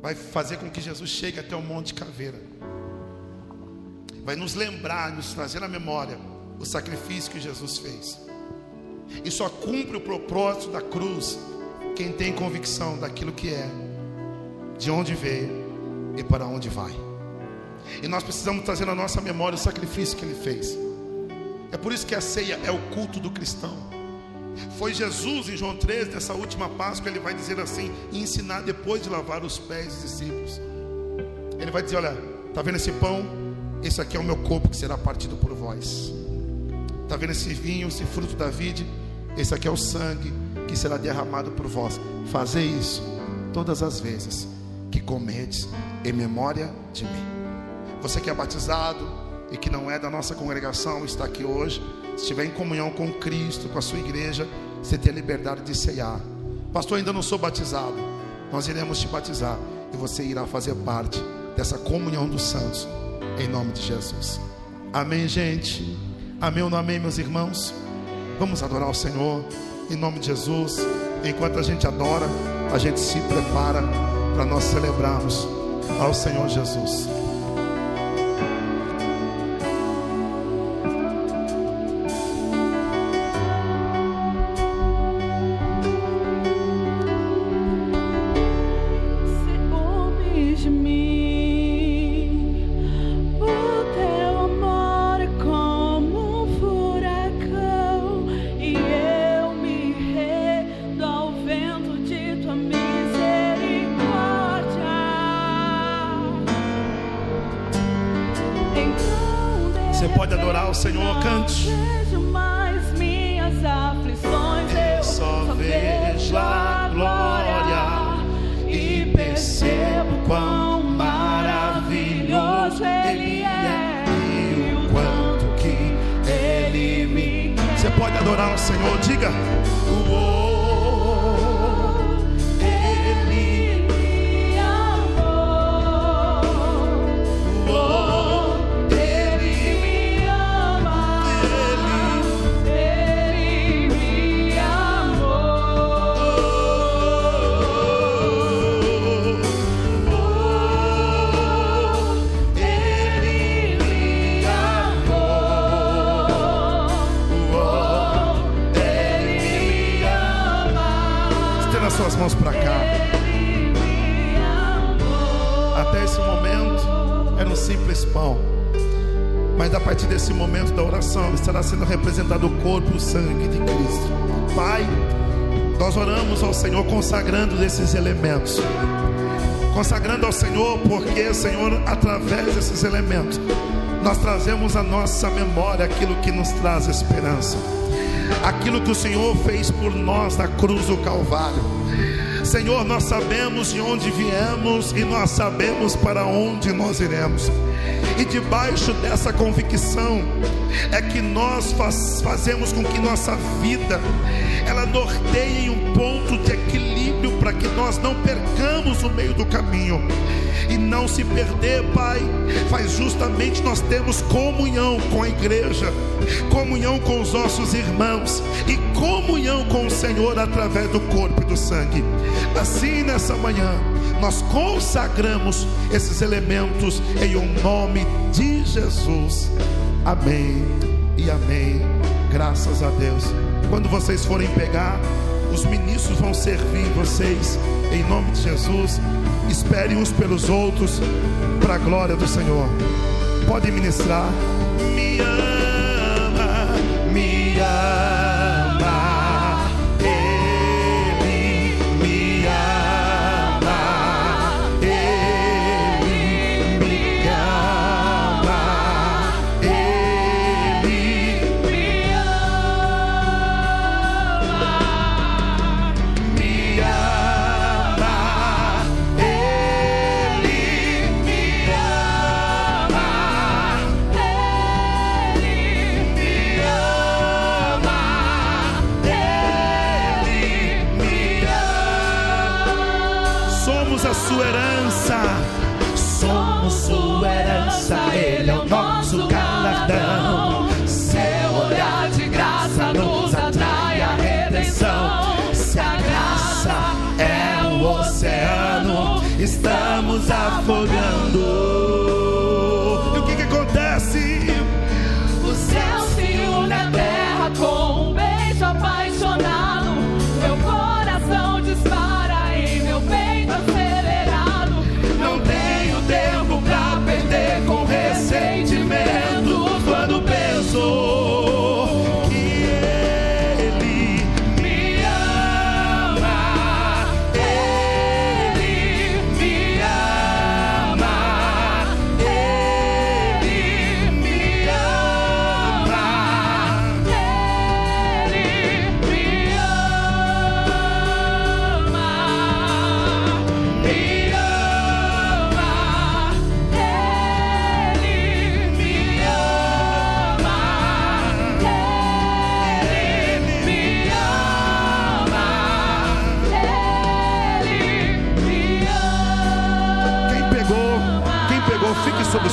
[SPEAKER 1] vai fazer com que Jesus chegue até o Monte Caveira. Vai nos lembrar, nos trazer na memória o sacrifício que Jesus fez. E só cumpre o propósito da cruz quem tem convicção daquilo que é, de onde veio e para onde vai. E nós precisamos trazer na nossa memória o sacrifício que ele fez. É por isso que a ceia é o culto do cristão. Foi Jesus em João 13, nessa última Páscoa, ele vai dizer assim, e ensinar depois de lavar os pés dos discípulos. Ele vai dizer: Olha, está vendo esse pão? Esse aqui é o meu corpo que será partido por vós. Está vendo esse vinho, esse fruto da vide? Esse aqui é o sangue que será derramado por vós. Fazer isso todas as vezes que comedes em memória de mim. Você que é batizado e que não é da nossa congregação, está aqui hoje. Se estiver em comunhão com Cristo, com a sua igreja, você tem a liberdade de ceiar. Pastor, ainda não sou batizado. Nós iremos te batizar e você irá fazer parte dessa comunhão dos santos, em nome de Jesus. Amém, gente. Amém ou não amém, meus irmãos? Vamos adorar o Senhor, em nome de Jesus. Enquanto a gente adora, a gente se prepara para nós celebrarmos ao Senhor Jesus. Elementos, nós trazemos à nossa memória aquilo que nos traz esperança. Aquilo que o Senhor fez por nós na cruz do Calvário. Senhor, nós sabemos de onde viemos e nós sabemos para onde nós iremos. E debaixo dessa convicção é que nós faz- fazemos com que nossa vida ela em um ponto de equilíbrio para que nós não percamos o meio do caminho. E não se perder, Pai, faz justamente nós termos comunhão com a igreja, comunhão com os nossos irmãos e comunhão com o Senhor através do corpo e do sangue. Assim, nessa manhã, nós consagramos esses elementos em o nome de Jesus. Amém e amém. Graças a Deus. Quando vocês forem pegar, os ministros vão servir vocês em nome de Jesus. Esperem uns pelos outros para a glória do Senhor. Pode ministrar. Me ama, me ama.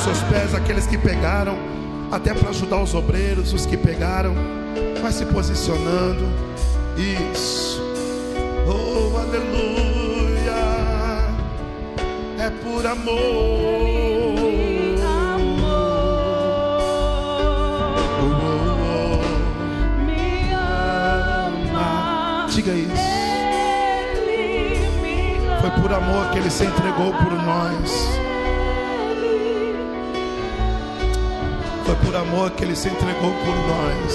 [SPEAKER 1] Fique sobre os seus pés. Aqueles que pegaram, até para ajudar os obreiros, os que pegaram, vai se posicionando. Isso. Oh, aleluia. É por amor. Oh, oh,
[SPEAKER 6] Me ama.
[SPEAKER 1] oh. Diga isso. Foi por amor que ele se entregou por nós. Por amor que ele se entregou por nós.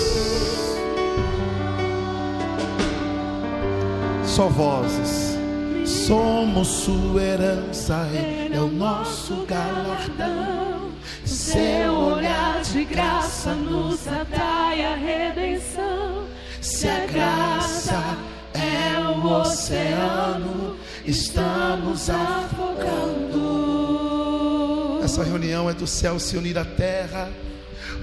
[SPEAKER 1] Só vozes. Somos sua herança, é o nosso galardão.
[SPEAKER 6] Seu olhar de graça nos atrai a redenção.
[SPEAKER 1] Se a graça é o oceano, estamos afogando. Essa reunião é do céu se unir à terra.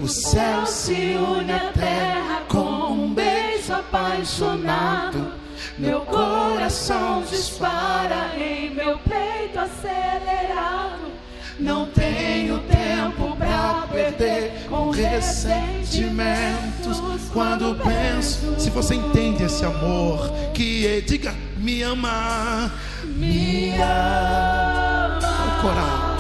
[SPEAKER 1] O céu se une à terra com um beijo apaixonado.
[SPEAKER 6] Meu coração dispara em meu peito acelerado.
[SPEAKER 1] Não tenho tempo pra perder com ressentimentos. Quando penso, se você entende esse amor, que é, diga, me ama, me ama. Ao coral.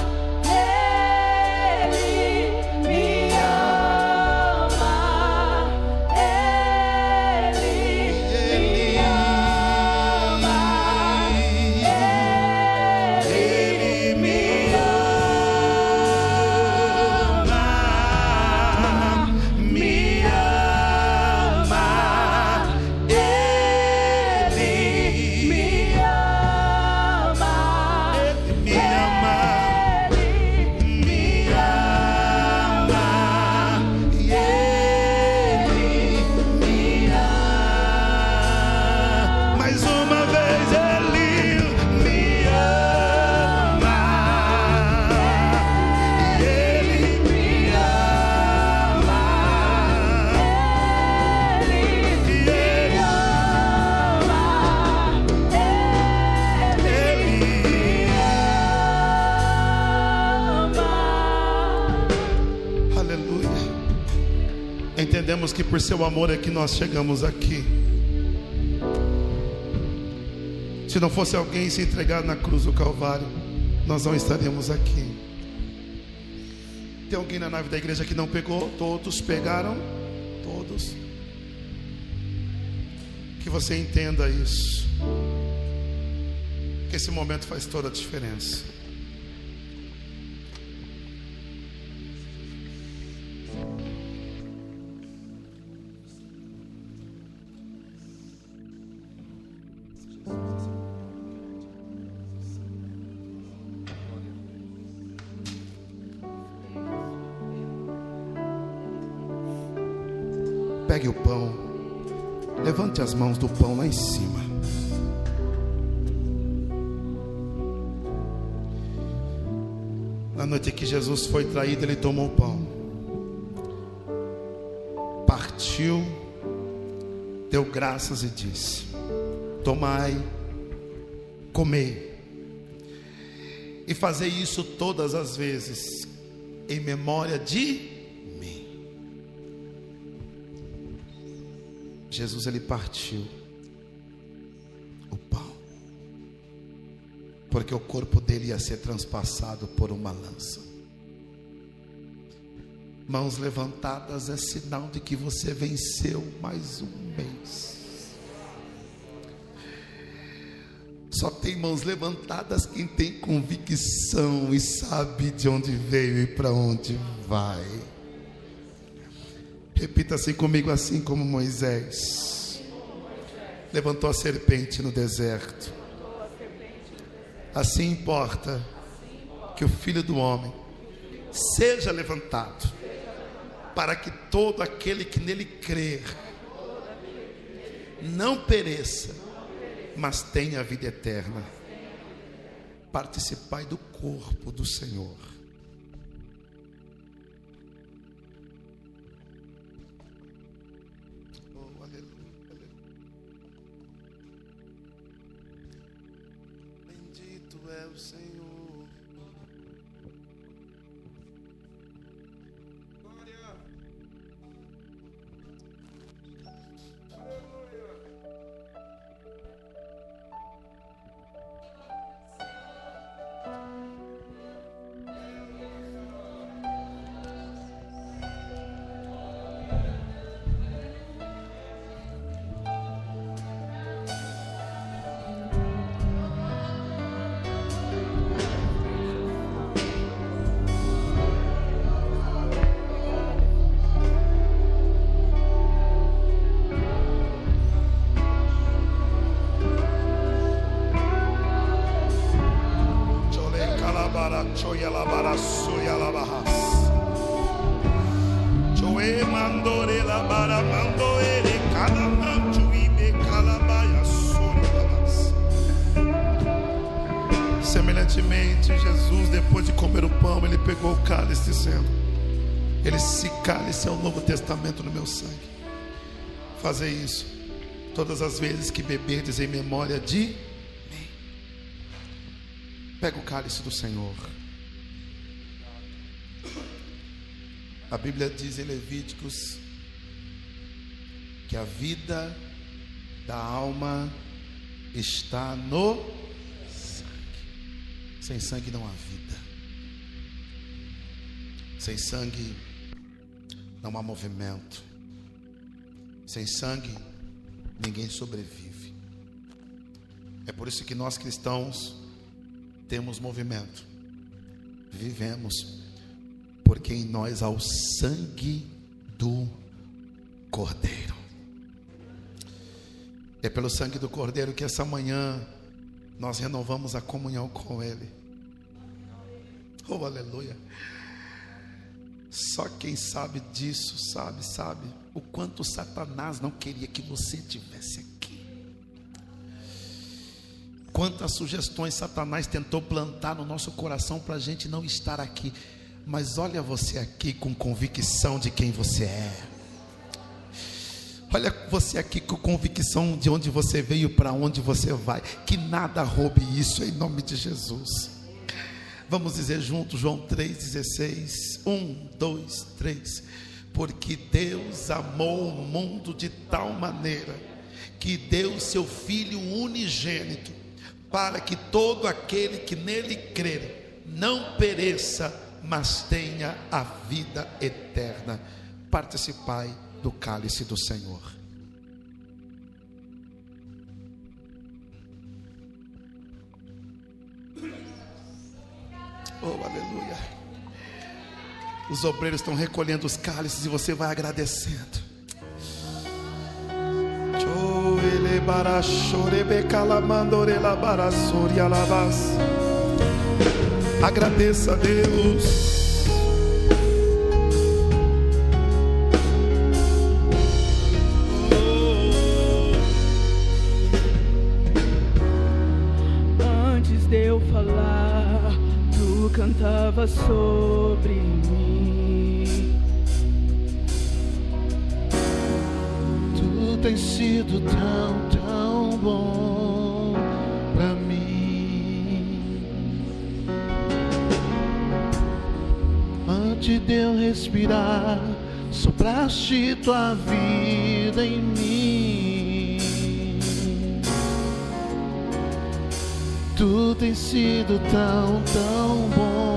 [SPEAKER 1] Que por seu amor é que nós chegamos aqui. Se não fosse alguém se entregar na cruz do Calvário, nós não estaríamos aqui. Tem alguém na nave da igreja que não pegou? Todos pegaram? Todos. Que você entenda isso. Que esse momento faz toda a diferença. Que Jesus foi traído, ele tomou o pão. Partiu, deu graças e disse: Tomai, comei. E fazer isso todas as vezes em memória de mim. Jesus ele partiu o pão, porque o corpo dele ia ser transpassado por uma lança. Mãos levantadas é sinal de que você venceu mais um mês. Só tem mãos levantadas quem tem convicção e sabe de onde veio e para onde vai. Repita assim comigo, assim como Moisés levantou a serpente no deserto. Assim importa que o Filho do Homem seja levantado, para que todo aquele que nele crer não pereça, mas tenha a vida eterna. Participai do corpo do Senhor. Oh. Bendito é o Senhor. Bara, suriabas. Semelhantemente, Jesus, depois de comer o pão, ele pegou o cálice, dizendo: Esse cálice é o novo testamento no meu sangue. Fazer isso todas as vezes que beberdes em memória de Pega o cálice do Senhor. A Bíblia diz em Levíticos que a vida da alma está no sangue. Sem sangue não há vida. Sem sangue não há movimento. Sem sangue ninguém sobrevive. É por isso que nós cristãos temos movimento, vivemos, porque em nós há o sangue do Cordeiro. É pelo sangue do Cordeiro que essa manhã nós renovamos a comunhão com Ele. Oh, aleluia. Só quem sabe disso, sabe, sabe, o quanto Satanás não queria que você tivesse aqui. Quantas sugestões Satanás tentou plantar no nosso coração para a gente não estar aqui. Mas olha você aqui com convicção de quem você é. Olha você aqui com convicção de onde você veio para onde você vai. Que nada roube isso em nome de Jesus. Vamos dizer juntos, João 3,16. Um, dois, três. Porque Deus amou o mundo de tal maneira que deu seu Filho unigênito, para que todo aquele que nele crer não pereça, mas tenha a vida eterna. Participai do cálice do Senhor. Oh, aleluia. Os obreiros estão recolhendo os cálices e você vai agradecendo. Cho ele barachore becalamandore labarasori alabas. Agradeça a Deus.
[SPEAKER 6] Antes de eu falar, tu cantava sobre mim.
[SPEAKER 3] Tu tens sido tão, tão bom Antes de eu respirar, sopraste tua vida em mim. Tu tens sido tão, tão bom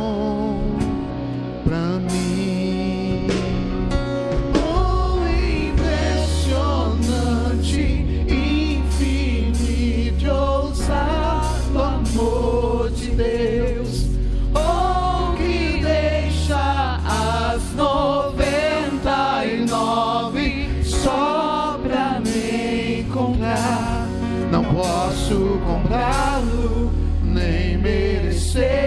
[SPEAKER 3] say.